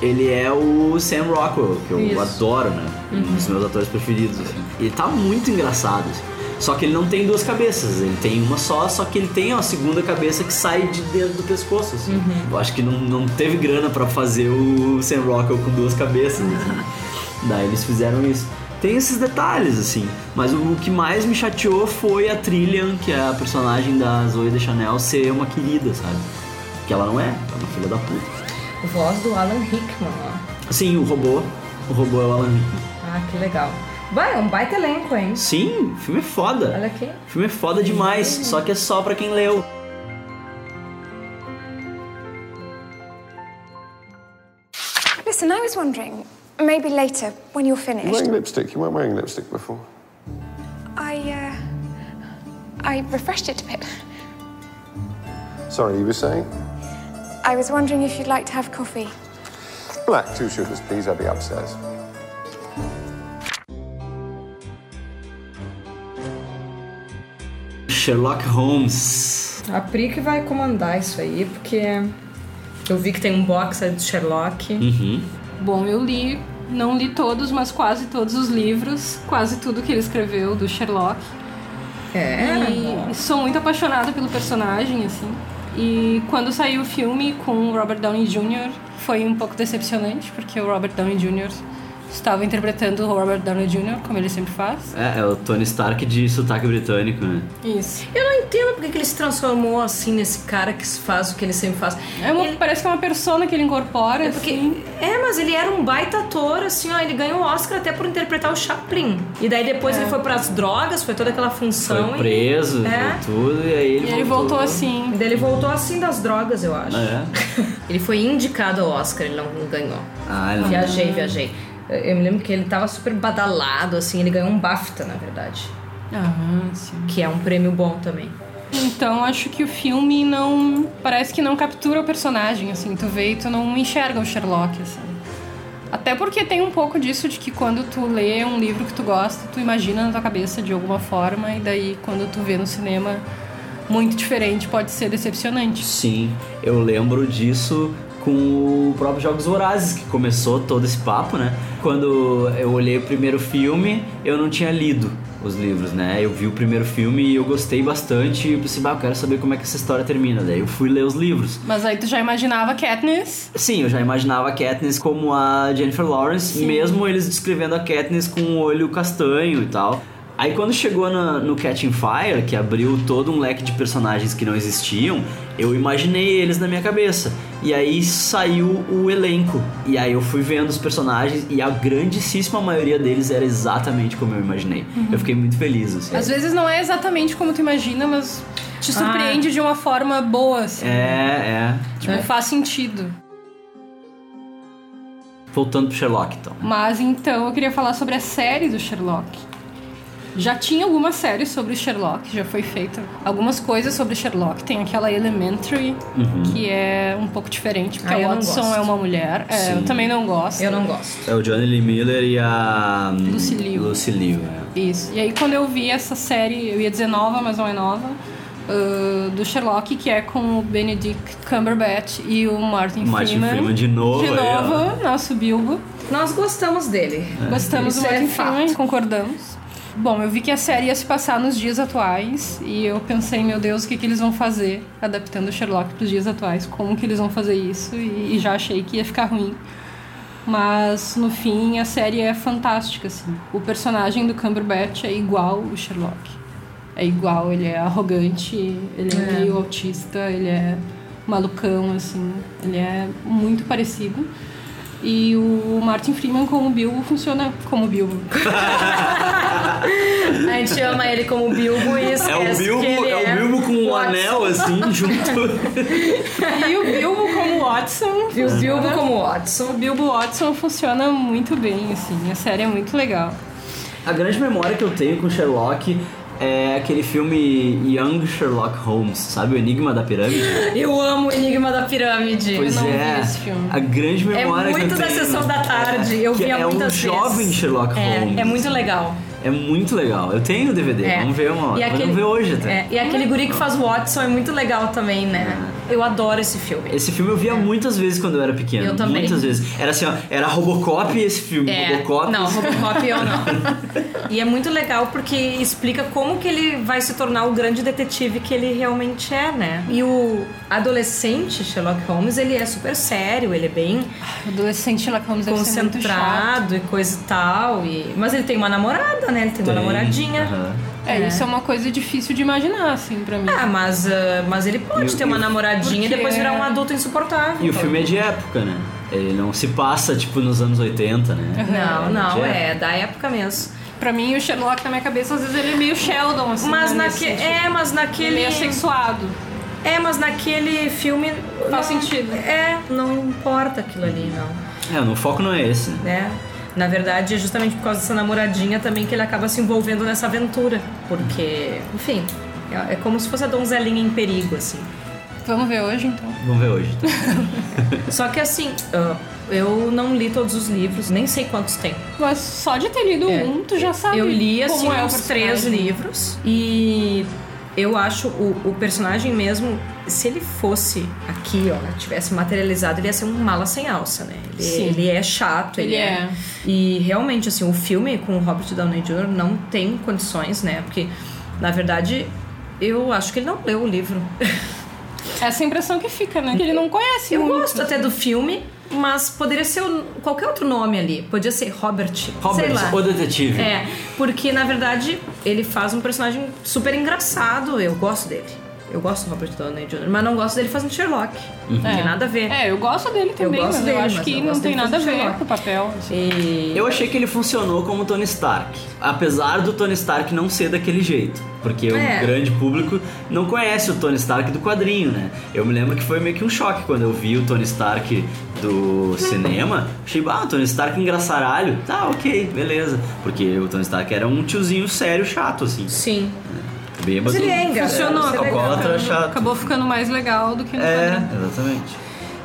ele é o Sam Rockwell, que eu Isso. adoro, né? Um dos meus atores preferidos, assim. Ele tá muito engraçado, assim. Só que ele não tem duas cabeças, ele tem uma só, só que ele tem a segunda cabeça que sai de dentro do pescoço, assim. Uhum. Eu acho que não, não teve grana pra fazer o Sam Rockwell com duas cabeças, assim. Daí eles fizeram isso. Tem esses detalhes, assim. Mas o que mais me chateou foi a Trillian, que é a personagem da Zoe de Chanel, ser uma querida, sabe? Que ela não é, ela é uma filha da puta. Voz do Alan Rickman, ó. Sim, o robô. O robô é o Alan Rickman. Ah, que legal. Vai, é um baita elenco, hein? Sim, filme foda. Olha aqui. Filme foda demais, só que é só pra quem leu. Listen, I was wondering, maybe later, when you're finished. You're finished, wearing lipstick. You weren't wearing lipstick before. I, uh, I refreshed it a bit. Sorry, you were saying? I was wondering if you'd like to have coffee. Black, two sugars, please. I'll be upstairs. Sherlock Holmes. A Pri que vai comandar isso aí, porque eu vi que tem um box do Sherlock. Uhum. Bom, eu li, não li todos, mas quase todos os livros, quase tudo que ele escreveu do Sherlock. É, E, e sou muito apaixonada pelo personagem, assim. E quando saiu o filme com o Robert Downey Jr., foi um pouco decepcionante, porque o Robert Downey Jr. estava interpretando o Robert Downey Jr., como ele sempre faz. É, é o Tony Stark de sotaque britânico, né? Isso. Eu não entendo porque que ele se transformou assim nesse cara que faz o que ele sempre faz. É uma- Parece que é uma persona que ele incorpora, É porque- assim. É, mas ele era um baita ator, assim, ó. Ele ganhou o Oscar até por interpretar o Chaplin. E daí depois É. ele foi pras drogas, foi toda aquela função. Foi preso, e... É. foi tudo, e aí ele, E ele voltou assim. E daí ele voltou assim das drogas, eu acho. É. Ele foi indicado ao Oscar, ele não ganhou. Ah, ele não- Viajei, viajei. Eu me lembro que ele tava super badalado, assim, ele ganhou um BAFTA, na verdade. Ah, sim. Que é um prêmio bom também. Então acho que o filme não. Parece que não captura o personagem, assim. Tu vê e tu não enxerga o Sherlock, assim. Até porque tem um pouco disso de que quando tu lê um livro que tu gosta, tu imagina na tua cabeça de alguma forma, e daí quando tu vê no cinema muito diferente, pode ser decepcionante. Sim, eu lembro disso com o próprio Jogos Vorazes, que começou todo esse papo, né? Quando eu olhei o primeiro filme, eu não tinha lido os livros, né? Eu vi o primeiro filme e eu gostei bastante e pensei, bah, eu quero saber como é que essa história termina. Daí eu fui ler os livros. Mas aí tu já imaginava Katniss. Sim, eu já imaginava a Katniss como a Jennifer Lawrence, Sim. mesmo eles descrevendo a Katniss com um olho castanho e tal. Aí quando chegou na- no Catching Fire, que abriu todo um leque de personagens que não existiam, eu imaginei eles na minha cabeça. E aí saiu o elenco. E aí eu fui vendo os personagens e a grandíssima maioria deles era exatamente como eu imaginei. Uhum. Eu fiquei muito feliz, assim. Às vezes não é exatamente como tu imagina, mas te surpreende de uma forma boa, assim. É, é. Tipo, faz sentido. Voltando pro Sherlock, então. Mas então eu queria falar sobre a série do Sherlock. Já tinha algumas séries sobre o Sherlock, já foi feita algumas coisas sobre Sherlock. Tem aquela Elementary, Uhum. que é um pouco diferente, porque Ah, a Watson é uma mulher. É, eu também não gosto. Eu não gosto. É o Johnny Lee Miller e a. hum, Lucy Liu. Lucy Liu, é. Isso. E aí quando eu vi essa série, eu ia dizer nova, mas não é nova, uh, do Sherlock, que é com o Benedict Cumberbatch e o Martin, Martin Freeman. Freeman de novo De aí, novo, nosso Bilbo. Nós gostamos dele. Gostamos do Isso é Martin fato. Freeman, concordamos. Bom, eu vi que a série ia se passar nos dias atuais e eu pensei, meu Deus, o que, que eles vão fazer adaptando o Sherlock para os dias atuais? Como que eles vão fazer isso? E, e já achei que ia ficar ruim. Mas no fim a série é fantástica, assim. O personagem do Cumberbatch é igual o Sherlock. É igual, ele é arrogante, ele é, É. meio autista, ele é malucão, assim. Ele é muito parecido. E o Martin Freeman como Bilbo funciona como Bilbo. A gente chama ele como Bilbo e É o esquece Bilbo, que ele é o Bilbo com um anel assim, junto. E o Bilbo como Watson. E o Bilbo como Watson. O Bilbo Watson funciona muito bem, assim. A série é muito legal. A grande memória que eu tenho com Sherlock é aquele filme Young Sherlock Holmes, sabe? O Enigma da Pirâmide. Eu amo o Enigma da Pirâmide. Pois Eu não é. vi esse filme. A grande É memória que muito eu da tenho. sessão da tarde. Eu que via é um muitas jovem vezes. Sherlock É, Holmes. é muito legal. É muito legal. Eu tenho o DVD, É. vamos ver uma hora. Aquele- Vamos ver hoje até. É, e aquele guri que faz o Watson é muito legal também, né? Eu adoro esse filme. Esse filme eu via muitas vezes quando eu era pequeno. Eu também. Muitas vezes. Era assim, ó, era Robocop esse filme. É, Robocop. não, Robocop eu não. E é muito legal porque explica como que ele vai se tornar o grande detetive que ele realmente é, né? E o adolescente Sherlock Holmes, ele é super sério, ele é bem O adolescente Sherlock Holmes ser muito chato. concentrado e coisa e tal. E... Mas ele tem uma namorada, né? Ele tem, Tem, uma namoradinha. aham. É, isso é uma coisa difícil de imaginar, assim, pra mim. Ah, mas, ah, mas ele pode E o- ter e uma o- namoradinha e depois virar um adulto insuportável. E o filme é de época, né? Ele não se passa, tipo, nos anos 80, né? Não, não, de é da época mesmo. Pra mim, o Sherlock, na minha cabeça, às vezes ele é meio Sheldon, assim. Mas né, naque... É, mas naquele. Meio assexuado. É, mas naquele filme. Faz não- sentido. É, não importa aquilo ali, não. É, no foco não é esse. Né? Na verdade, é justamente por causa dessa namoradinha também que ele acaba se envolvendo nessa aventura. Porque, enfim, é como se fosse a donzelinha em perigo, assim. Vamos ver hoje, então. Vamos ver hoje. tá? Só que assim, ah, eu não li todos os livros, nem sei quantos tem. Mas só de ter lido É. um, tu já sabe Eu li assim como é uns três livros e eu acho o, o personagem mesmo, se ele fosse aqui, ó, tivesse materializado, ele ia ser um mala sem alça, né? Ele, Sim. ele é chato, ele, Ele é. é. E realmente, assim, o filme com o Robert Downey Jr. não tem condições, né? Porque, na verdade, eu acho que ele não leu o livro. Essa é impressão que fica, né? Que ele não conhece Eu muito. gosto até do filme, mas poderia ser qualquer outro nome ali. Podia ser Robert. Robert, o detetive. É, porque na verdade ele faz um personagem super engraçado. Eu gosto dele. Eu gosto do Robert Downey Jr., mas não gosto dele fazendo Sherlock. Não tem nada a ver. É, eu gosto dele também, gosto mas dele, eu acho mas que não não tem nada a ver Sherlock. com o papel. assim. E... Eu achei que ele funcionou como Tony Stark. Apesar do Tony Stark não ser daquele jeito. Porque É. o grande público não conhece o Tony Stark do quadrinho, né? Eu me lembro que foi meio que um choque quando eu vi o Tony Stark do cinema. Achei, ah, o Tony Stark engraçaralho. Tá, ok, beleza. Porque o Tony Stark era um tiozinho sério, chato, assim. Sim. Bêbado. Mas ele é engraçado. Funcionou, Isso é. Alcoólatra chato. Acabou ficando mais legal do que no É, quadrinho. exatamente.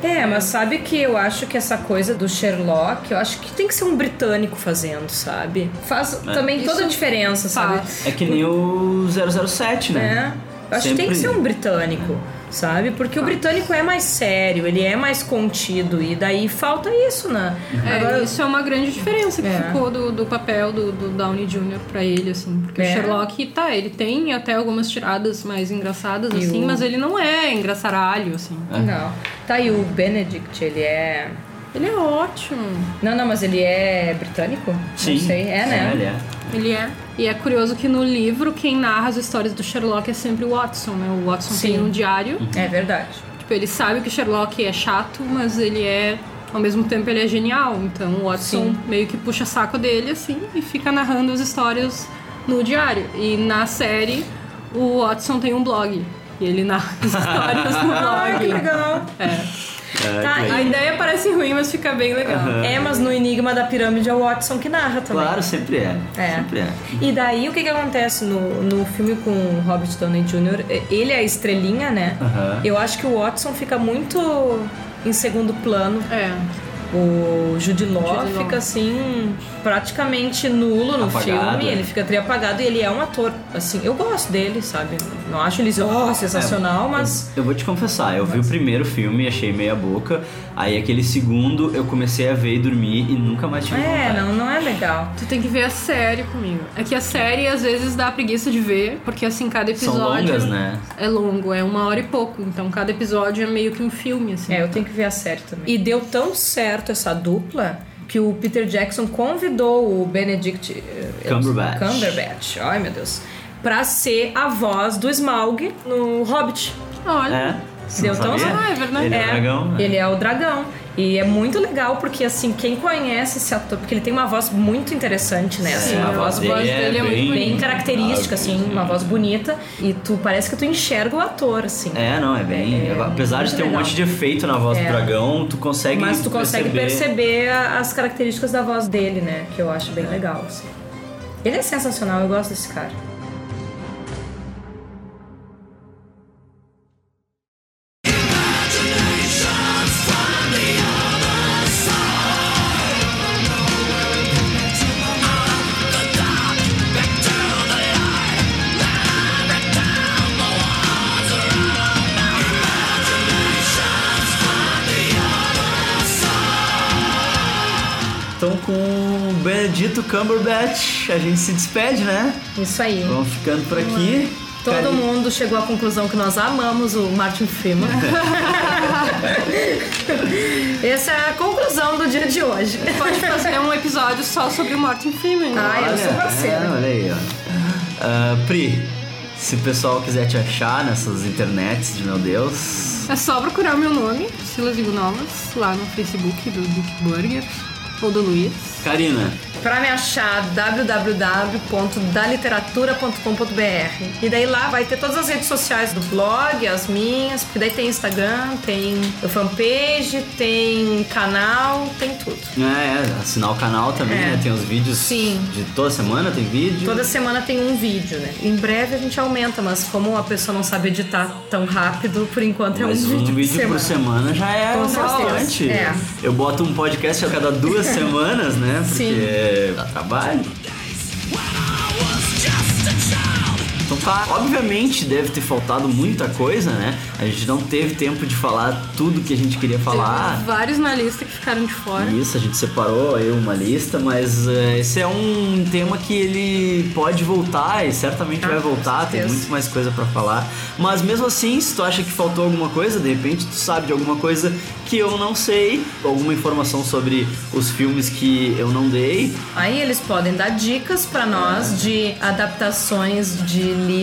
É, mas sabe que eu acho que essa coisa do Sherlock, eu acho que tem que ser um britânico fazendo, sabe? Faz É. também toda a Isso diferença, sabe? faz. É que nem o 007, né? É. Eu acho que tem que ser Sempre- um britânico, sabe? Porque o britânico é mais sério, ele é mais contido, e daí falta isso, né? É, Agora, isso é uma grande diferença que É. ficou do, do papel do, do Downey Jr. pra ele, assim. Porque É. o Sherlock, tá, ele tem até algumas tiradas mais engraçadas, E assim, o- mas ele não é engraçaralho, assim. Não. Tá aí o Benedict, ele é. Ele é ótimo. Não, não, mas ele é britânico? Sim. Não sei. É, né? ele é. Ele é. E é curioso que no livro, quem narra as histórias do Sherlock é sempre o Watson, né? O Watson Sim. tem um diário. É verdade. Tipo, ele sabe que o Sherlock é chato, mas ele é. Ao mesmo tempo ele é genial. Então o Watson Sim. meio que puxa saco dele, assim, e fica narrando as histórias no diário. E na série, o Watson tem um blog. E ele narra as histórias no blog. Ah, que legal. É. Tá, A ideia parece ruim, mas fica bem legal. Aham. É, mas no Enigma da Pirâmide é o Watson que narra também. Claro, sempre é. É. Sempre é. E daí o que que acontece no, no filme com o Robert Downey Jr.? Ele é a estrelinha, né? Aham. Eu acho que o Watson fica muito em segundo plano. É. O Jude Law Jude Law. fica assim praticamente nulo no Apagado, filme, é. ele fica tri apagado e ele é um ator, assim, eu gosto dele, sabe? Não acho ele oh, sensacional, mas Eu vou te confessar, eu vi o primeiro filme e achei meia boca. Aí aquele segundo eu comecei a ver e dormir e nunca mais tive é, vontade. não, não é legal. Tu tem que ver a série comigo. É que a série às vezes dá preguiça de ver, porque assim, cada São episódio. longas, né? É longo, é uma hora e pouco. Então cada episódio é meio que um filme, assim. É, eu tenho que ver a série também. E deu tão certo essa dupla que o Peter Jackson convidou o Benedict eh, Cumberbatch. Cumberbatch, ai meu Deus, pra ser a voz do Smaug no Hobbit. Olha. É? Deu tão sabia? Ah, é verdade. Ele é, o dragão, né? Ele é o dragão. E é muito legal porque, assim, quem conhece esse ator, porque ele tem uma voz muito interessante, né? Assim, É, uma a voz, voz dele é bem- bem característica, assim, uma voz bonita. E tu parece que tu enxerga o ator, assim. É, não, é bem. apesar de ter um legal. monte de efeito na voz É. do dragão, tu consegue. Mas tu consegue perceber, a- as características da voz dele, né? Que eu acho bem legal, assim. Ele é sensacional, eu gosto desse cara. O Benedito Cumberbatch, a gente se despede, né? Isso aí. Vamos ficando por aqui. Todo Cari- mundo chegou à conclusão que nós amamos o Martin Freeman. Essa é a conclusão do dia de hoje. Pode fazer um episódio só sobre o Martin Freeman. Ah, eu sou Olha, parceira. é, olha aí, ó. Ah, Pri, se o pessoal quiser te achar nessas internets de meu Deus. É só procurar o meu nome, Silas Igunovas, lá no Facebook do Geek Burger ou do Luiz. Karina, Pra me achar, www.daliteratura.com.br. E daí lá vai ter todas as redes sociais do blog, as minhas, porque daí tem Instagram, tem o fanpage, tem canal, tem tudo. é, é, assinar o canal também, É. né? Tem os vídeos Sim. de toda semana, tem vídeo. Toda semana tem um vídeo, né? Em breve a gente aumenta, mas como a pessoa não sabe editar tão rápido, por enquanto é um Mas vídeo, um vídeo por por semana já é bastante. É. Eu boto um podcast a cada duas semanas, né? Porque dá trabalho. Tá, obviamente deve ter faltado muita coisa, né? A gente não teve tempo de falar tudo que a gente queria falar. Teve vários na lista que ficaram de fora. Isso, a gente separou aí uma lista, mas eh, esse é um tema que ele pode voltar e certamente vai voltar, tem muito mais coisa pra falar. Mas mesmo assim, se tu acha que faltou alguma coisa, de repente tu sabe de alguma coisa que eu não sei, alguma informação sobre os filmes que eu não dei, Aí eles podem dar dicas pra nós de adaptações de livros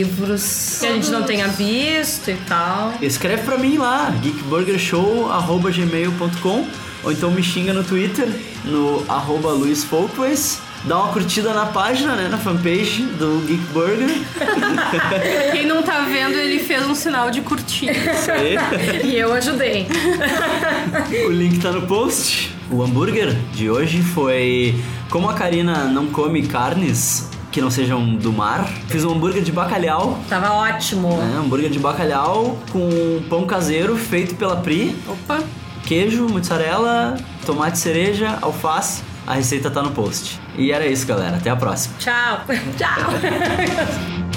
que a gente não tenha visto e tal. escreve pra mim lá, geekburgershow.gmail.com ou então me xinga no Twitter, no arroba Luiz Folkways. Dá uma curtida na página, né, na fanpage do Geek Burger. Quem não tá vendo, ele fez um sinal de curtir. Isso aí. E eu ajudei. O link tá no post. O hambúrguer de hoje foi como a Karina não come carnes que não sejam do mar, fiz um hambúrguer de bacalhau. Tava ótimo. É, hambúrguer de bacalhau com pão caseiro feito pela Pri. Opa! Queijo, mozzarella, tomate cereja, alface. A receita tá no post. E era isso, galera. Até a próxima. Tchau. Tchau.